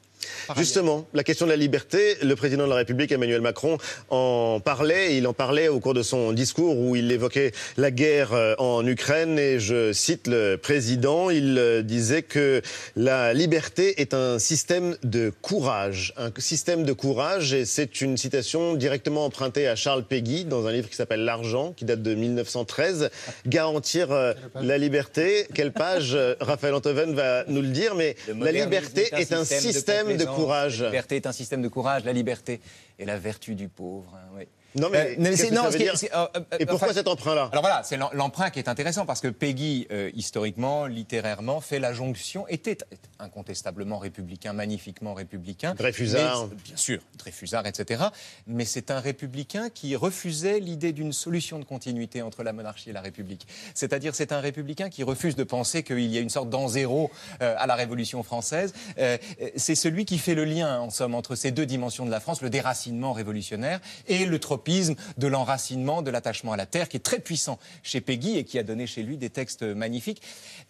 Justement, la question de la liberté, le président de la République, Emmanuel Macron, en parlait. Il en parlait au cours de son discours où il évoquait la guerre euh, en Ukraine. Et je cite le président, il euh, disait que la liberté est un système de courage. Un système de courage, et c'est une citation directement empruntée à Charles Péguy dans un livre qui s'appelle L'argent, qui date de 1913. Garantir euh, la liberté, quelle page Raphaël Antoven va nous le dire, mais Le la liberté est un système de, complaisance. courage. La liberté est un système de courage. La liberté est la vertu du pauvre. hein, oui. Non, mais qu'est-ce c'est- euh, euh, Et pourquoi enfin, cet emprunt-là? Alors voilà, c'est l'em- l'emprunt qui est intéressant parce que Peggy, euh, historiquement, littérairement, fait la jonction, était incontestablement républicain, magnifiquement républicain. Dreyfusard. Mais- bien sûr, Dreyfusard, etc. Mais c'est un républicain qui refusait l'idée d'une solution de continuité entre la monarchie et la République. C'est-à-dire, c'est un républicain qui refuse de penser qu'il y a une sorte d'an zéro euh, à la Révolution française. Euh, euh, c'est celui qui fait le lien, en somme, entre ces deux dimensions de la France, le déracinement révolutionnaire et le tropisme de l'enracinement, de l'attachement à la terre, qui est très puissant chez Peggy et qui a donné chez lui des textes magnifiques.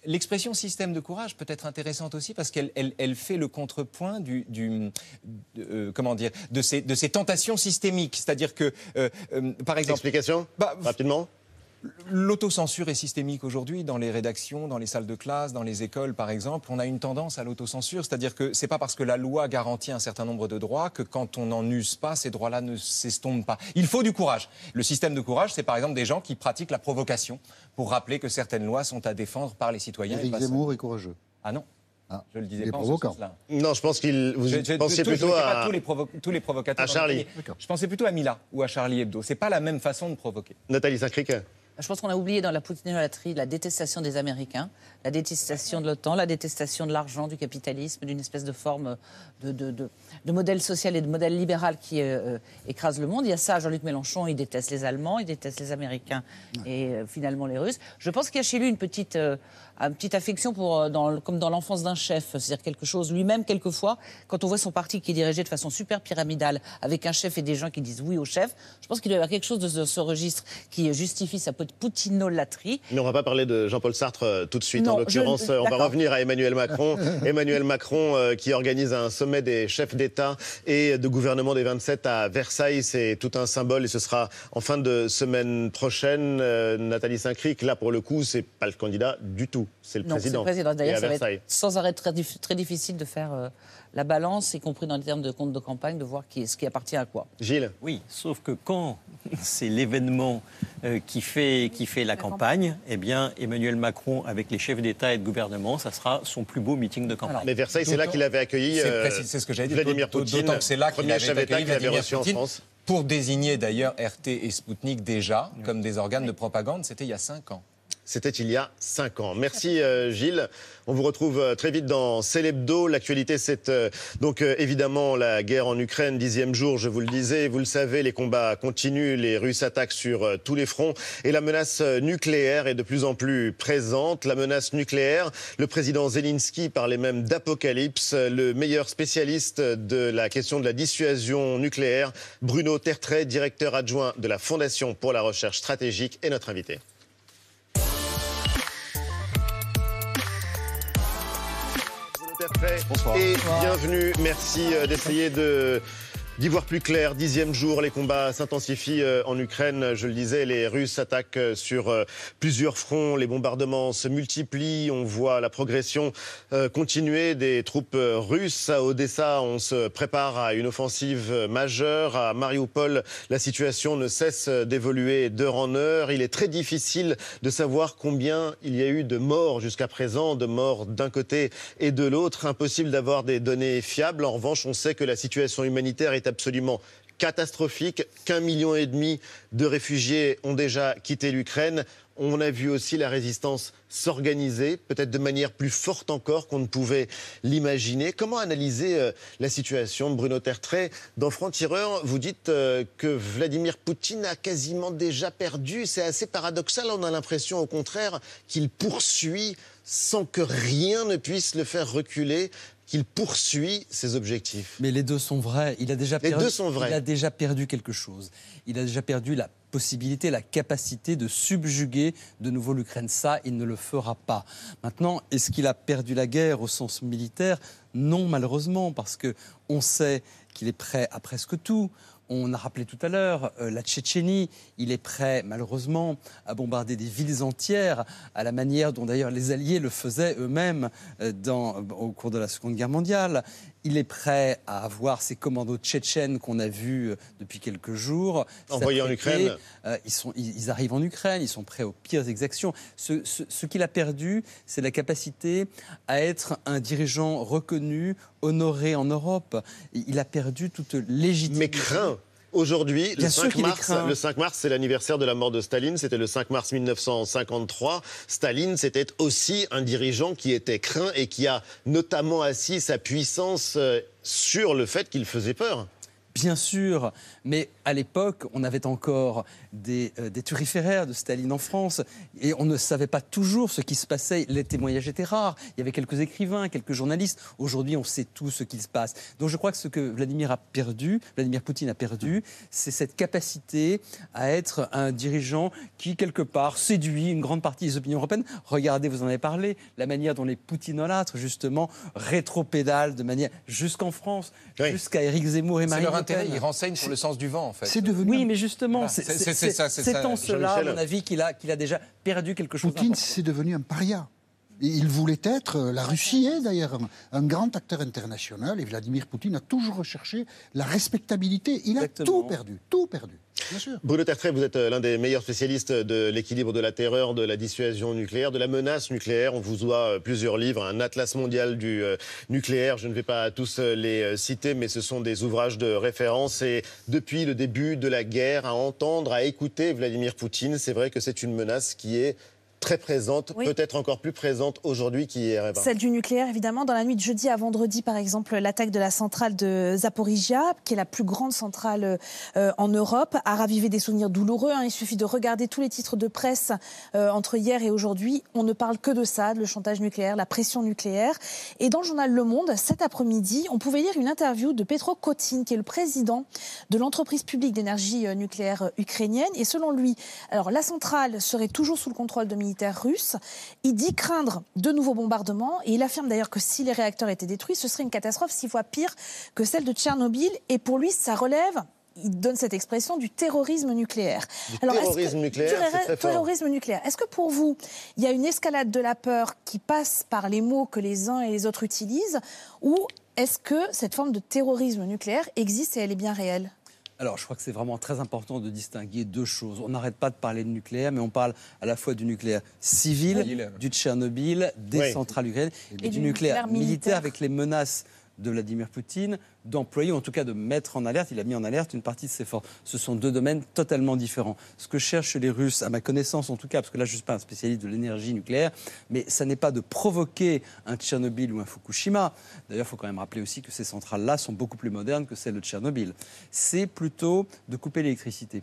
L'expression système de courage peut être intéressante aussi parce qu'elle elle- elle fait le contrepoint du, euh, comment dire, de ces, de ces tentations systémiques. C'est-à-dire que, euh, euh, par exemple, Explication Rapidement L'autocensure est systémique aujourd'hui dans les rédactions, dans les salles de classe, dans les écoles par exemple. On a une tendance à l'autocensure, c'est-à-dire que c'est pas parce que la loi garantit un certain nombre de droits que quand on n'en use pas, ces droits-là ne s'estompent pas. Il faut du courage. Le système de courage, c'est par exemple des gens qui pratiquent la provocation pour rappeler que certaines lois sont à défendre par les citoyens. Éric. Zemmour est courageux. Ah non. Je le disais Il est pas en ce provoquant. sens-là. Non, je pense qu'il. Vous Je- je- pensiez tout- je plutôt pas à. tous les, provo- tous les provocateurs. à Charlie. Je pensais plutôt à Mila ou à Charlie Hebdo. C'est pas la même façon de provoquer. Nathalie Saint-Cric Je pense qu'on a oublié dans la poutinolatrie la détestation des Américains, la détestation de l'OTAN, la détestation de l'argent, du capitalisme, d'une espèce de forme de, de, de, de, modèle social et de modèle libéral qui euh, écrase le monde. Il y a ça, Jean-Luc Mélenchon, il déteste les Allemands, il déteste les Américains et euh, finalement les Russes. Je pense qu'il y a chez lui une petite, euh, une petite affection pour, euh, dans, comme dans l'enfance d'un chef, c'est-à-dire quelque chose, lui-même, quelquefois, quand on voit son parti qui est dirigé de façon super pyramidale, avec un chef et des gens qui disent oui au chef, je pense qu'il doit y avoir quelque chose de ce, ce registre qui justifie sa poutinolatrie. Mais on va pas parler de Jean-Paul Sartre euh, tout de suite. Non, en l'occurrence, je... on va revenir à Emmanuel Macron. Emmanuel Macron euh, qui organise un sommet des chefs d'État et de gouvernement des 27 à Versailles. C'est tout un symbole et ce sera en fin de semaine prochaine. Euh, Nathalie Saint-Cric, là pour le coup, c'est pas le candidat du tout. C'est le non, président. Le président. D'ailleurs, ça va être sans arrêt très, très difficile de faire euh, la balance, y compris dans les termes de compte de campagne, de voir qui, ce qui appartient à quoi. Gilles Oui, sauf que quand c'est l'événement euh, qui, fait, qui fait la, la campagne, campagne, eh bien, Emmanuel Macron, avec les chefs d'État et de gouvernement, ça sera son plus beau meeting de campagne. Alors, Mais Versailles, c'est là qu'il avait accueilli euh, c'est ce que j'avais dit, Vladimir Poutine, d'autant que c'est là qu'il avait chef d'État qu'il avait reçu en France. Pour désigner d'ailleurs RT et Sputnik déjà oui. comme des organes de propagande, c'était il y a cinq ans. C'était il y a cinq ans. Merci euh, Gilles. On vous retrouve euh, très vite dans Célébdo. L'actualité, c'est euh, donc évidemment la guerre en Ukraine, dixième jour, je vous le disais. Vous le savez, les combats continuent, les Russes attaquent sur tous les fronts et la menace nucléaire est de plus en plus présente. La menace nucléaire, le président Zelensky parlait même d'apocalypse. Le meilleur spécialiste de la question de la dissuasion nucléaire, Bruno Tertrais, directeur adjoint de la Fondation pour la recherche stratégique, est notre invité. Bonsoir. Et bienvenue. Merci d'essayer de d'y voir plus clair. Dixième jour, les combats s'intensifient en Ukraine. Je le disais, les Russes attaquent sur plusieurs fronts. Les bombardements se multiplient. On voit la progression continuer des troupes russes. À Odessa, on se prépare à une offensive majeure. À Mariupol, la situation ne cesse d'évoluer d'heure en heure. Il est très difficile de savoir combien il y a eu de morts jusqu'à présent, de morts d'un côté et de l'autre. Impossible d'avoir des données fiables. En revanche, on sait que la situation humanitaire est absolument catastrophique, qu'un million et demi de réfugiés ont déjà quitté l'Ukraine. On a vu aussi la résistance s'organiser, peut-être de manière plus forte encore qu'on ne pouvait l'imaginer. Comment analyser euh, la situation de Bruno Tertrais? Dans Franc-Tireur, vous dites euh, que Vladimir Poutine a quasiment déjà perdu. C'est assez paradoxal. On a l'impression, au contraire, qu'il poursuit sans que rien ne puisse le faire reculer qu'il poursuit ses objectifs. Mais les deux sont vrais. Il a déjà les perdu, deux sont vrais. Il a déjà perdu quelque chose. Il a déjà perdu la possibilité, la capacité de subjuguer de nouveau l'Ukraine. Ça, il ne le fera pas. Maintenant, est-ce qu'il a perdu la guerre au sens militaire? Non, malheureusement, parce que on sait qu'il est prêt à presque tout. On a rappelé tout à l'heure euh, la Tchétchénie. Il est prêt, malheureusement, à bombarder des villes entières, à la manière dont d'ailleurs les Alliés le faisaient eux-mêmes euh, au cours de la Seconde Guerre mondiale. Il est prêt à avoir ces commandos tchétchènes qu'on a vus euh, depuis quelques jours. Envoyés en Ukraine. Euh, ils, sont, ils, ils, arrivent en Ukraine, ils sont prêts aux pires exactions. Ce, ce, ce qu'il a perdu, c'est la capacité à être un dirigeant reconnu, honoré en Europe. Il a perdu toute légitimité. Mais craint Aujourd'hui, le 5 mars, le 5 mars, c'est l'anniversaire de la mort de Staline. C'était le 5 mars 1953. Staline, c'était aussi un dirigeant qui était craint et qui a notamment assis sa puissance sur le fait qu'il faisait peur. Bien sûr, mais à l'époque, on avait encore des, euh, des, turiféraires de Staline en France et on ne savait pas toujours ce qui se passait. Les témoignages étaient rares. Il y avait quelques écrivains, quelques journalistes. Aujourd'hui, on sait tout ce qui se passe. Donc je crois que ce que Vladimir a perdu, Vladimir Poutine a perdu, c'est cette capacité à être un dirigeant qui, quelque part, séduit une grande partie des opinions européennes. Regardez, vous en avez parlé, la manière dont les poutinolâtres, justement, rétropédalent de manière jusqu'en France, oui. jusqu'à Éric Zemmour et Marine Ils renseignent sur le sens du vent, en fait. C'est devenu. Oui, mais justement, voilà. c'est en cela, à mon avis, qu'il a, qu'il a déjà perdu quelque chose. Poutine, c'est devenu un paria. Il voulait être, la Russie est d'ailleurs un, grand acteur international et Vladimir Poutine a toujours recherché la respectabilité. Il a tout perdu, tout perdu. Bruno Tertrais, vous êtes euh, l'un des meilleurs spécialistes de l'équilibre de la terreur, de la dissuasion nucléaire, de la menace nucléaire. On vous doit euh, plusieurs livres, un atlas mondial du euh, nucléaire. Je ne vais pas tous les citer, mais ce sont des ouvrages de référence. Et depuis le début de la guerre, à entendre, à écouter Vladimir Poutine, c'est vrai que c'est une menace qui est très présente, peut-être encore plus présente aujourd'hui qu'hier. Celle du nucléaire, évidemment. Dans la nuit de jeudi à vendredi, par exemple, l'attaque de la centrale de Zaporizhia, qui est la plus grande centrale euh, en Europe, a ravivé des souvenirs douloureux. Hein. Il suffit de regarder tous les titres de presse euh, entre hier et aujourd'hui. On ne parle que de ça, le chantage nucléaire, la pression nucléaire. Et dans le journal Le Monde, cet après-midi, on pouvait lire une interview de Petro Kotin, qui est le président de l'entreprise publique d'énergie euh, nucléaire ukrainienne. Et selon lui, alors la centrale serait toujours sous le contrôle de russe. Il dit craindre de nouveaux bombardements et il affirme d'ailleurs que si les réacteurs étaient détruits, ce serait une catastrophe six fois pire que celle de Tchernobyl. Et pour lui, ça relève il donne cette expression du terrorisme nucléaire. Du terrorisme nucléaire, très terrorisme nucléaire? Est-ce que pour vous, il y a une escalade de la peur qui passe par les mots que les uns et les autres utilisent, ou est-ce que cette forme de terrorisme nucléaire existe et elle est bien réelle? Alors, je crois que c'est vraiment très important de distinguer deux choses. On n'arrête pas de parler de nucléaire, mais on parle à la fois du nucléaire civil, du Tchernobyl, des centrales ukrainiennes, et, du, nucléaire militaire. avec les menaces de Vladimir Poutine d'employer, ou en tout cas de mettre en alerte, il a mis en alerte une partie de ses forces. Ce sont deux domaines totalement différents. Ce que cherchent les Russes, à ma connaissance en tout cas, parce que là je ne suis pas un spécialiste de l'énergie nucléaire, mais ça n'est pas de provoquer un Tchernobyl ou un Fukushima. D'ailleurs, il faut quand même rappeler aussi que ces centrales-là sont beaucoup plus modernes que celles de Tchernobyl. C'est plutôt de couper l'électricité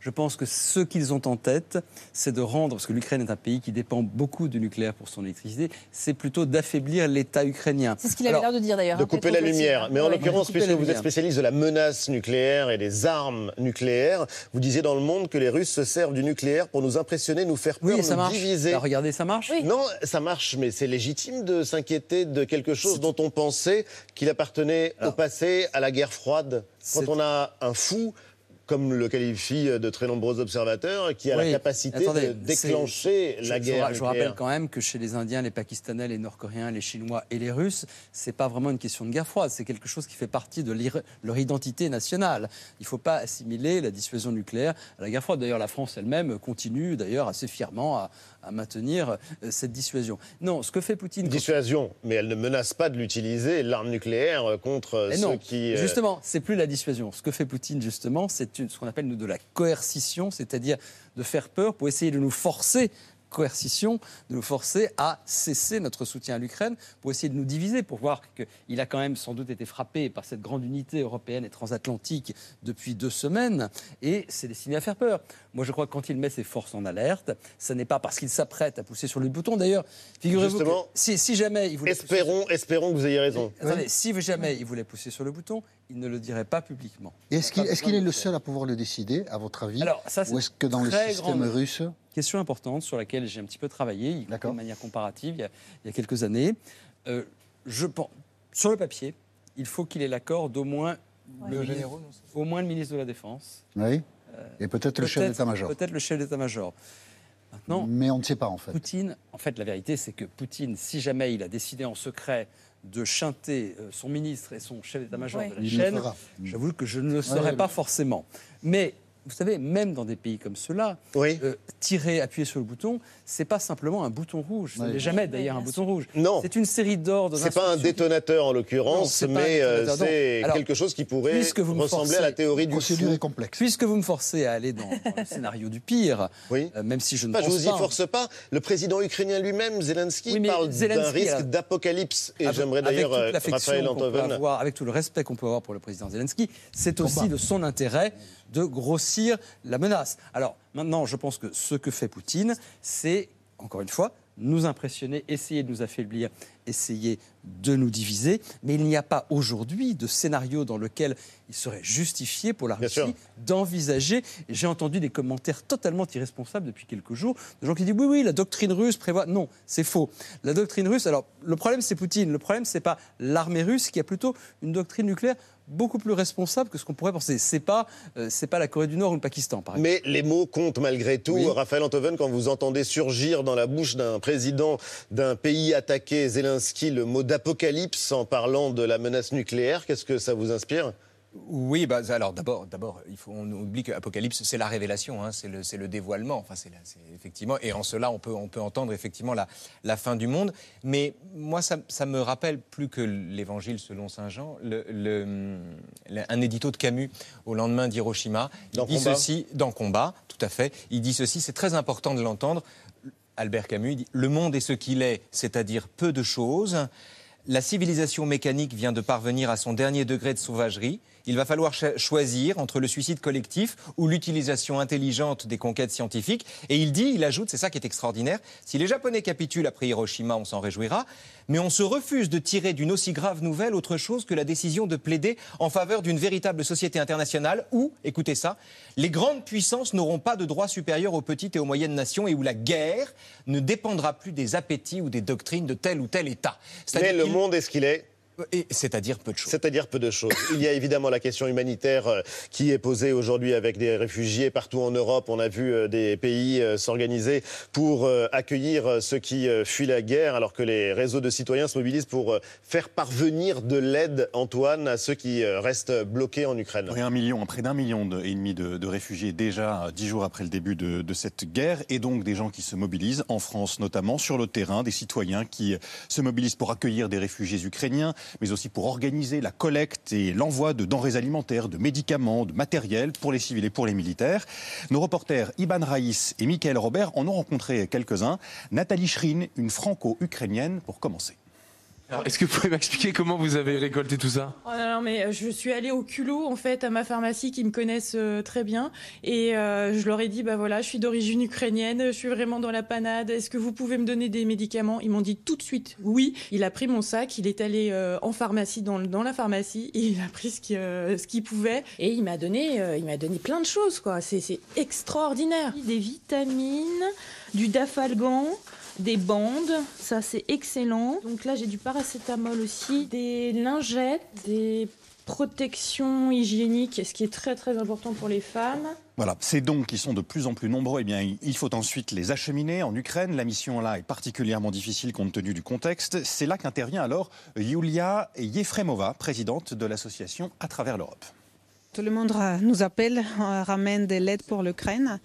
je pense que ce qu'ils ont en tête, c'est de rendre, parce que l'Ukraine est un pays qui dépend beaucoup du nucléaire pour son électricité, c'est plutôt d'affaiblir l'État ukrainien. C'est ce qu'il avait l'air de dire d'ailleurs. De hein, couper la lumière. Mais en l'occurrence, puisque vous êtes spécialiste de la menace nucléaire et des armes nucléaires, vous disiez dans le monde que les Russes se servent du nucléaire pour nous impressionner, nous faire peur, oui, ça nous marche. diviser. Bah, regardez, ça marche Non, ça marche, mais c'est légitime de s'inquiéter de quelque chose dont on pensait qu'il appartenait au passé, à la guerre froide. Quand on a un fou comme le qualifient de très nombreux observateurs, qui a la capacité de déclencher la guerre. Je, je, rappelle quand même que chez les Indiens, les Pakistanais, les Nord-Coréens, les Chinois et les Russes, c'est pas vraiment une question de guerre froide, c'est quelque chose qui fait partie de leur identité nationale. Il ne faut pas assimiler la dissuasion nucléaire à la guerre froide. D'ailleurs, la France elle-même continue d'ailleurs assez fièrement à, à maintenir euh, cette dissuasion. Non, ce que fait Poutine. Dissuasion, mais elle ne menace pas de l'utiliser, l'arme nucléaire, euh, contre euh, ceux qui. Justement, c'est plus la dissuasion. Ce que fait Poutine, justement, c'est ce qu'on appelle de la coercition, c'est-à-dire de faire peur pour essayer de nous forcer coercition de nous forcer à cesser notre soutien à l'Ukraine pour essayer de nous diviser, pour voir qu'il a quand même sans doute été frappé par cette grande unité européenne et transatlantique depuis deux semaines, et c'est destiné à faire peur. Moi, je crois que quand il met ses forces en alerte, ce n'est pas parce qu'il s'apprête à pousser sur le bouton. D'ailleurs, figurez-vous que si, si, jamais il voulait... Espérons, espérons que vous ayez raison. Attendez, si jamais il voulait pousser sur le bouton, il ne le dirait pas publiquement. Est-ce qu'il est, le seul à pouvoir le décider, à votre avis Alors, ça, Ou est-ce que dans le système russe Question importante sur laquelle j'ai un petit peu travaillé, de manière comparative, il y a, quelques années. Euh, je pense, sur le papier, il faut qu'il ait l'accord d'au moins, le, au moins le ministre de la Défense. Oui. Euh, Et peut-être le chef d'état-major. Peut-être le chef d'état-major. Maintenant, mais on ne sait pas en fait. Poutine, en fait, la vérité, c'est que Poutine, si jamais il a décidé en secret de chanter euh, son ministre et son chef d'état-major de la chaîne, j'avoue que je ne le saurais pas forcément. Mais vous savez, même dans des pays comme ceux-là, euh, tirer, appuyer sur le bouton, c'est pas simplement un bouton rouge. Ce n'est jamais d'ailleurs un bouton rouge. Non. C'est une série d'ordres. C'est pas un détonateur en l'occurrence, mais euh, c'est quelque chose qui pourrait ressembler à la théorie du procédure complexe. Puisque vous me forcez à aller dans, le scénario du pire, oui. Euh, même si je ne pas, pense je vous y force pas. Le président ukrainien lui-même, Zelensky, parle d'un risque d'apocalypse. Et j'aimerais d'ailleurs Raphaël Antoven. Avec tout le respect qu'on peut avoir pour le président Zelensky, c'est aussi de son intérêt de grossir la menace. Alors maintenant, je pense que ce que fait Poutine, c'est, encore une fois, nous impressionner, essayer de nous affaiblir, essayer de nous diviser. Mais il n'y a pas aujourd'hui de scénario dans lequel il serait justifié pour la Russie d'envisager. J'ai entendu des commentaires totalement irresponsables depuis quelques jours de gens qui disent oui, oui, la doctrine russe prévoit. Non, c'est faux. La doctrine russe, alors le problème c'est Poutine. Le problème c'est pas l'armée russe qui a plutôt une doctrine nucléaire beaucoup plus responsable que ce qu'on pourrait penser. C'est pas, euh, c'est pas la Corée du Nord ou le Pakistan, par exemple. Mais les mots comptent malgré tout. Raphaël Antoven, quand vous entendez surgir dans la bouche d'un président d'un pays attaqué, Zelensky, le mot d'apocalypse en parlant de la menace nucléaire, qu'est-ce que ça vous inspire? Oui, bah, alors d'abord, d'abord, il faut, on oublie qu'Apocalypse, c'est la révélation, hein, c'est le, c'est le dévoilement. Enfin, c'est, c'est effectivement, et en cela, on peut, on peut entendre effectivement la, la fin du monde. Mais moi, ça, ça me rappelle plus que l'Évangile selon saint Jean, le, le, le- un édito de Camus au lendemain d'Hiroshima. Il Dans dit Combat ceci dans Combat, tout à fait. Il dit ceci, c'est très important de l'entendre. Albert Camus il dit Le monde est ce qu'il est, c'est-à-dire peu de choses. La civilisation mécanique vient de parvenir à son dernier degré de sauvagerie. Il va falloir choisir entre le suicide collectif ou l'utilisation intelligente des conquêtes scientifiques. Et il dit, il ajoute, c'est ça qui est extraordinaire, si les Japonais capitulent après Hiroshima, on s'en réjouira, mais on se refuse de tirer d'une aussi grave nouvelle autre chose que la décision de plaider en faveur d'une véritable société internationale où, écoutez ça, les grandes puissances n'auront pas de droits supérieurs aux petites et aux moyennes nations et où la guerre ne dépendra plus des appétits ou des doctrines de tel ou tel État. Mais le monde est ce qu'il est. Et c'est-à-dire peu de choses. C'est-à-dire peu de choses. Il y a évidemment la question humanitaire euh, qui est posée aujourd'hui avec des réfugiés partout en Europe. On a vu euh, des pays euh, s'organiser pour accueillir ceux qui fuient la guerre, alors que les réseaux de citoyens se mobilisent pour faire parvenir de l'aide, Antoine, à ceux qui restent bloqués en Ukraine. Oui, un million, près d'un million de- et demi de, de réfugiés déjà dix jours après le début de, de cette guerre, et donc des gens qui se mobilisent en France notamment sur le terrain, des citoyens qui se mobilisent pour accueillir des réfugiés ukrainiens, mais aussi pour organiser la collecte et l'envoi de denrées alimentaires, de médicaments, de matériel pour les civils et pour les militaires. Nos reporters Iban Raïs et Michael Robert en ont rencontré quelques-uns. Nathalie Schrin, une franco-ukrainienne, pour commencer. Est-ce que vous pouvez m'expliquer comment vous avez récolté tout ça? Oh non, non, mais euh, je suis allée au culot en fait à ma pharmacie qui me connaissent euh, très bien et euh, je leur ai dit bah voilà je suis d'origine ukrainienne, je suis vraiment dans la panade. Est-ce que vous pouvez me donner des médicaments? Ils m'ont dit tout de suite oui. Il a pris mon sac, il est allé en pharmacie dans, dans la pharmacie et il a pris ce qu'il ce qu'il pouvait et il m'a donné il m'a donné plein de choses quoi. C'est extraordinaire. Des vitamines, du dafalgan des bandes, ça c'est excellent. Donc là j'ai du paracétamol aussi, des lingettes, des protections hygiéniques, ce qui est très très important pour les femmes. Voilà, ces dons qui sont de plus en plus nombreux, eh bien, il faut ensuite les acheminer en Ukraine. La mission là est particulièrement difficile compte tenu du contexte. C'est là qu'intervient alors Yulia Yefremova, présidente de l'association à travers l'Europe. Tout le monde nous appelle, euh, ramène de l'aide pour l'Ukraine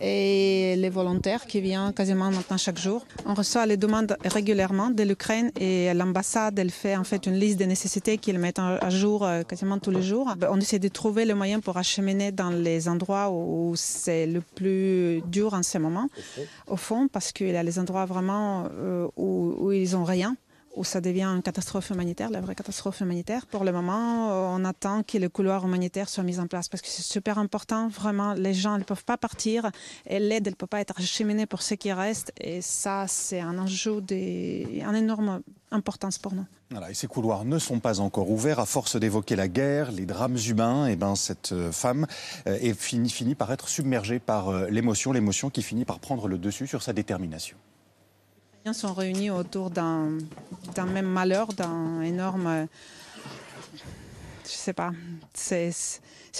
et les volontaires qui viennent quasiment maintenant chaque jour. On reçoit les demandes régulièrement de l'Ukraine et l'ambassade elle fait en fait une liste des nécessités qu'ils mettent en- à jour euh, quasiment tous les jours. Ben, On essaie de trouver le moyen pour acheminer dans les endroits où c'est le plus dur en ce moment, au fond, parce qu'il y a les endroits vraiment euh, où, où ils n'ont rien où ça devient une catastrophe humanitaire, la vraie catastrophe humanitaire. Pour le moment, euh, on attend que le couloir humanitaire soit mis en place parce que c'est super important. Vraiment, les gens ne peuvent pas partir et l'aide ne peut pas être acheminée pour ceux qui restent. Et ça, c'est un enjeu d'une énorme importance pour nous. Voilà, et ces couloirs ne sont pas encore ouverts. À force d'évoquer la guerre, les drames humains, et ben, cette euh, femme euh, est fini, finit par être submergée par l'émotion, l'émotion qui finit par prendre le dessus sur sa détermination. Sont réunis autour d'un même malheur, d'un énorme. Je sais pas. C'est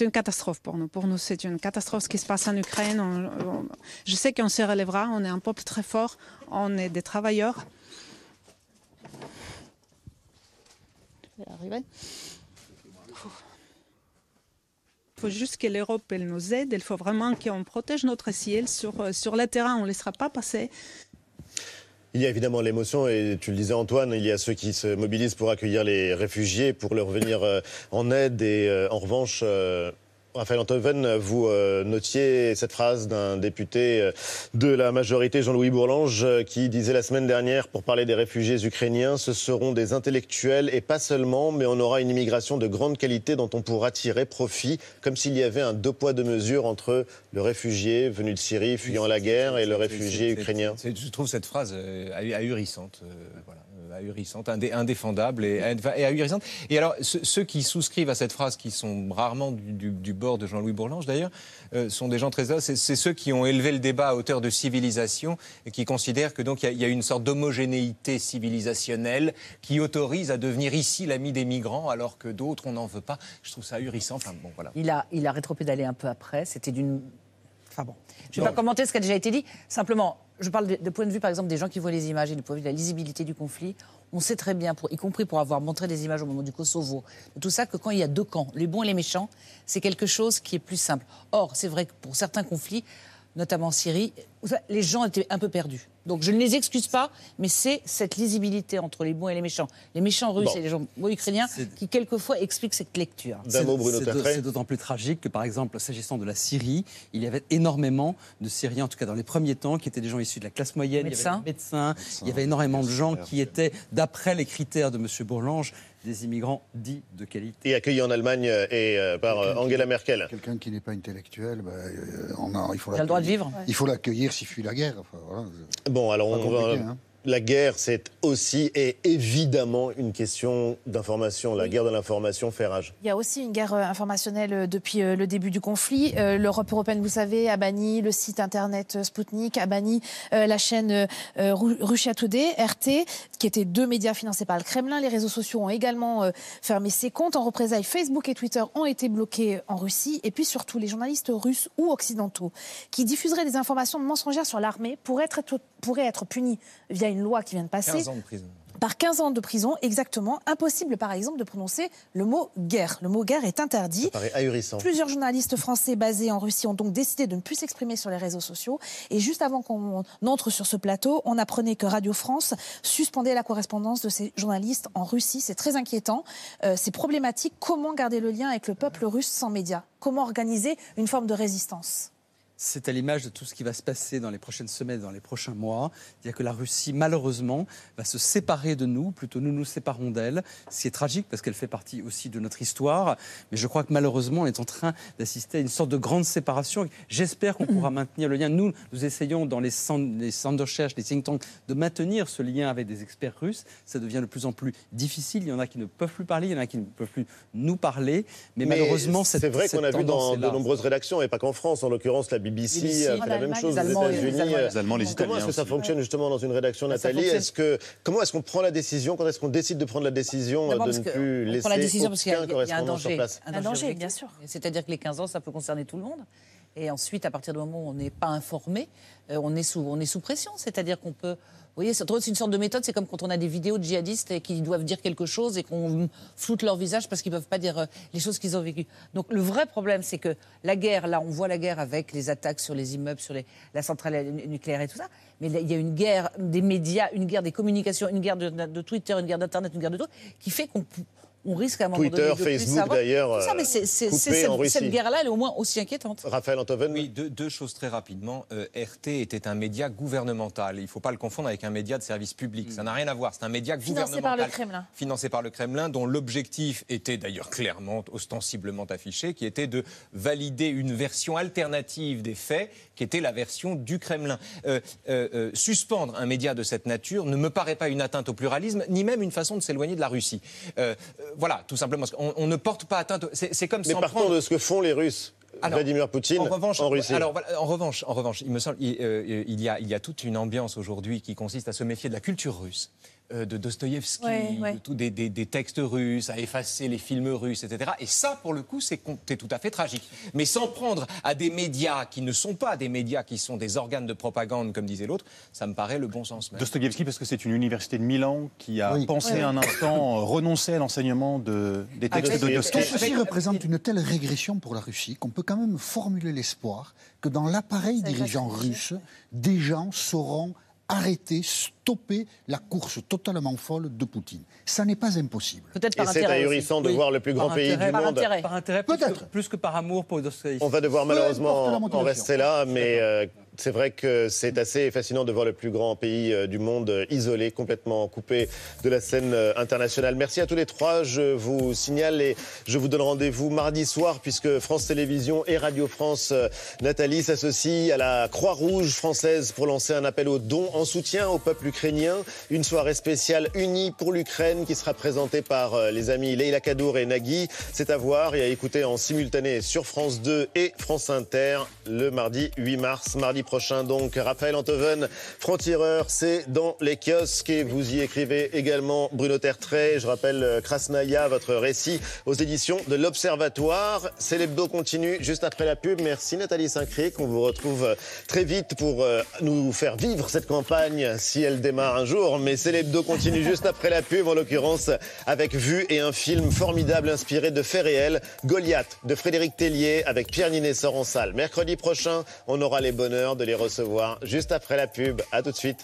une catastrophe pour nous. Pour nous, c'est une catastrophe ce qui se passe en Ukraine. On- on- je sais qu'on se relèvera. On est un peuple très fort. On est des travailleurs. Il faut juste que l'Europe nous aide. Il faut vraiment qu'on protège notre ciel sur, sur le terrain. On ne laissera pas passer. Il y a évidemment l'émotion, et tu le disais Antoine, il y a ceux qui se mobilisent pour accueillir les réfugiés, pour leur venir euh, en aide, et euh, en revanche, euh, Raphaël Antoven, vous euh, notiez cette phrase d'un député euh, de la majorité, Jean-Louis Bourlange, euh, qui disait la semaine dernière, pour parler des réfugiés ukrainiens, ce seront des intellectuels, et pas seulement, mais on aura une immigration de grande qualité dont on pourra tirer profit, comme s'il y avait un deux poids, deux mesures entre le réfugié venu de Syrie, fuyant la guerre, et le réfugié ukrainien. Je trouve cette phrase ahu- ahurissante, voilà, ahurissante, indé- indéfendable et, et ahurissante. Et alors, ceux, ceux qui souscrivent à cette phrase, qui sont rarement du, du- du bord de Jean-Louis Bourlange d'ailleurs, euh, sont des gens très c'est ceux qui ont élevé le débat à hauteur de civilisation et qui considèrent que donc il y a- il y, a une sorte d'homogénéité civilisationnelle qui autorise à devenir ici l'ami des migrants alors que d'autres on n'en veut pas. Je trouve ça ahurissant. Enfin bon, voilà. Il a, il a rétropédalé un peu après. C'était d'une. Enfin bon, je ne vais pas commenter ce qui a déjà été dit. Simplement, je parle de, de point de vue, par exemple, des gens qui voient les images et du point de vue de la lisibilité du conflit. On sait très bien, y compris pour avoir montré des images au moment du Kosovo, tout ça, que quand il y a deux camps, les bons et les méchants, c'est quelque chose qui est plus simple. Or, c'est vrai que pour certains conflits, notamment en Syrie, les gens étaient un peu perdus. Donc je ne les excuse pas, mais c'est cette lisibilité entre les bons et les méchants. Les méchants russes Bon. et les gens ukrainiens qui, quelquefois, expliquent cette lecture. C'est c'est d'au- c'est d'autant plus tragique que, par exemple, s'agissant de la Syrie, il y avait énormément de Syriens, en tout cas dans les premiers temps, qui étaient des gens issus de la classe moyenne. Il y Médecins. avait des médecins, il y avait énormément de gens qui étaient, d'après les critères de M. Bourlange, des immigrants dits de qualité. Et accueilli en Allemagne euh, et euh, par euh, Angela Merkel. Quelqu'un qui n'est pas intellectuel, euh, on a- il faut Il a le droit de vivre. Il faut l'accueillir s'il fuit la guerre. Enfin, voilà. Bon, alors on va- hein. La guerre, c'est aussi et évidemment une question d'information. La guerre de l'information fait rage. Il y a aussi une guerre euh, informationnelle euh, depuis euh, le début du conflit. L'Europe européenne, vous savez, a banni le site internet Sputnik, a banni la chaîne Ru- Russia Today, RT, qui étaient deux médias financés par le Kremlin. Les réseaux sociaux ont également fermé ses comptes. En représailles, Facebook et Twitter ont été bloqués en Russie. Et puis surtout, les journalistes russes ou occidentaux qui diffuseraient des informations mensongères sur l'armée pourraient être, pourraient être punis via une loi qui vient de passer. 15 ans de prison. Par 15 ans de prison, exactement. Impossible, par exemple, de prononcer le mot guerre. Le mot guerre est interdit. Ça paraît ahurissant. Plusieurs journalistes français basés en Russie ont donc décidé de ne plus s'exprimer sur les réseaux sociaux. Et juste avant qu'on entre sur ce plateau, on apprenait que Radio France suspendait la correspondance de ces journalistes en Russie. C'est très inquiétant. Euh, c'est problématique. Comment garder le lien avec le peuple russe sans médias? Comment organiser une forme de résistance? C'est à l'image de tout ce qui va se passer dans les prochaines semaines, dans les prochains mois. C'est-à-dire que la Russie, malheureusement, va se séparer de nous, plutôt nous nous séparons d'elle. Ce qui est tragique parce qu'elle fait partie aussi de notre histoire. Mais je crois que malheureusement, on est en train d'assister à une sorte de grande séparation. J'espère qu'on pourra maintenir le lien. Nous, nous essayons dans les centres, de recherche, les think tanks, de maintenir ce lien avec des experts russes. Ça devient de plus en plus difficile. Il y en a qui ne peuvent plus parler, il y en a qui ne peuvent plus nous parler. Mais, malheureusement, cette c'est vrai qu'on a vu dans de nombreuses rédactions, et pas qu'en France, en l'occurrence la BBC, BBC, a fait la même chose les aux Allemands, les États-Unis. Allemands. Les Allemands, les Comment Italiens est-ce que ça fonctionne justement dans une rédaction, Nathalie. Est-ce que comment est-ce qu'on prend la décision Quand est-ce qu'on décide de prendre la décision de ne plus laisser prend la décision parce qu'il y a- aucun il y a un correspondant danger. sur place Un danger, bien sûr. C'est-à-dire que les 15 ans, ça peut concerner tout le monde. Et ensuite, à partir du moment où on n'est pas informé, euh, on, est sous, on est sous pression. C'est-à-dire qu'on peut. Voyez, c'est une sorte de méthode. C'est comme quand on a des vidéos de djihadistes qui doivent dire quelque chose et qu'on floute leur visage parce qu'ils ne peuvent pas dire euh, les choses qu'ils ont vécues. Donc le vrai problème, c'est que la guerre, là, on voit la guerre avec les attaques sur les immeubles, sur la centrale nu- nucléaire et tout ça. Mais il y a une guerre des médias, une guerre des communications, une guerre de, de Twitter, une guerre d'Internet, une guerre de tout, qui fait qu'on on risque à un moment Twitter, donné de plus Facebook, d'ailleurs, ça, mais c'est- c'est- coupé c'est cette, en Russie. cette guerre-là, elle est au moins aussi inquiétante. Raphaël Antoven Oui, deux, deux choses très rapidement. Euh, RT était un média gouvernemental. Il ne faut pas le confondre avec un média de service public. Ça n'a rien à voir. C'est un média Financé gouvernemental. par le Kremlin. Financé par le Kremlin, dont l'objectif était d'ailleurs clairement, ostensiblement affiché, qui était de valider une version alternative des faits, qui était la version du Kremlin. Euh, euh, euh, suspendre un média de cette nature ne me paraît pas une atteinte au pluralisme, ni même une façon de s'éloigner de la Russie. Euh, voilà, tout simplement. On, ne porte pas atteinte. C'est comme Mais partons prendre- de ce que font les Russes. Alors, Vladimir Poutine en revanche, en Russie. Alors, en revanche, en revanche, il me semble, il, euh, il y a, il y a toute une ambiance aujourd'hui qui consiste à se méfier de la culture russe, de Dostoïevski, Ouais, ouais. de tout- des, des- des textes russes, à effacer les films russes, etc. Et ça, pour le coup, c'est tout à fait tragique. Mais s'en prendre à des médias qui ne sont pas des médias, qui sont des organes de propagande, comme disait l'autre, ça me paraît le bon sens. même. Dostoïevski, parce que c'est une université de Milan qui a Oui. pensé un instant euh, renoncer à l'enseignement de, des textes Avec- de Tout Dostoïevski. ceci représente une telle régression pour la Russie qu'on peut quand même formuler l'espoir que dans l'appareil dirigeant russe, des gens sauront arrêter, stopper la course totalement folle de Poutine. Ça n'est pas impossible. Peut-être Et c'est ahurissant de voir le plus grand Par pays intérêt, du par monde. intérêt. Par intérêt, plus que, plus que par amour pour Dostoïevski. On va devoir malheureusement en rester là, mais euh, c'est vrai que c'est assez fascinant de voir le plus grand pays euh, du monde euh, isolé, complètement coupé de la scène euh, internationale. Merci à tous les trois. Je vous signale et je vous donne rendez-vous mardi soir puisque France Télévisions et Radio France Nathalie s'associent à la Croix-Rouge française pour lancer un appel aux dons en soutien au peuple ukrainien. Une soirée spéciale unie pour l'Ukraine qui sera présentée par les amis Leila Kadour et Nagui. C'est à voir et à écouter en simultané sur France 2 et France Inter le mardi 8 mars. Mardi prochain. Donc, Raphaël Antoven, franc-tireur, c'est dans les kiosques et vous y écrivez également Bruno Tertrais. Je rappelle euh, Krasnaya, votre récit aux éditions de l'Observatoire. C'est l'hebdo continue juste après la pub. Merci Nathalie Saint-Cric. On vous retrouve euh, très vite pour euh, nous faire vivre cette campagne si elle démarre un jour. Mais c'est l'hebdo continue juste après la pub, en l'occurrence avec Vue et un film formidable inspiré de faits réels, Goliath de Frédéric Tellier avec Pierre Ninet en salle. Mercredi prochain, on aura les bonheurs de les recevoir juste après la pub. À tout de suite.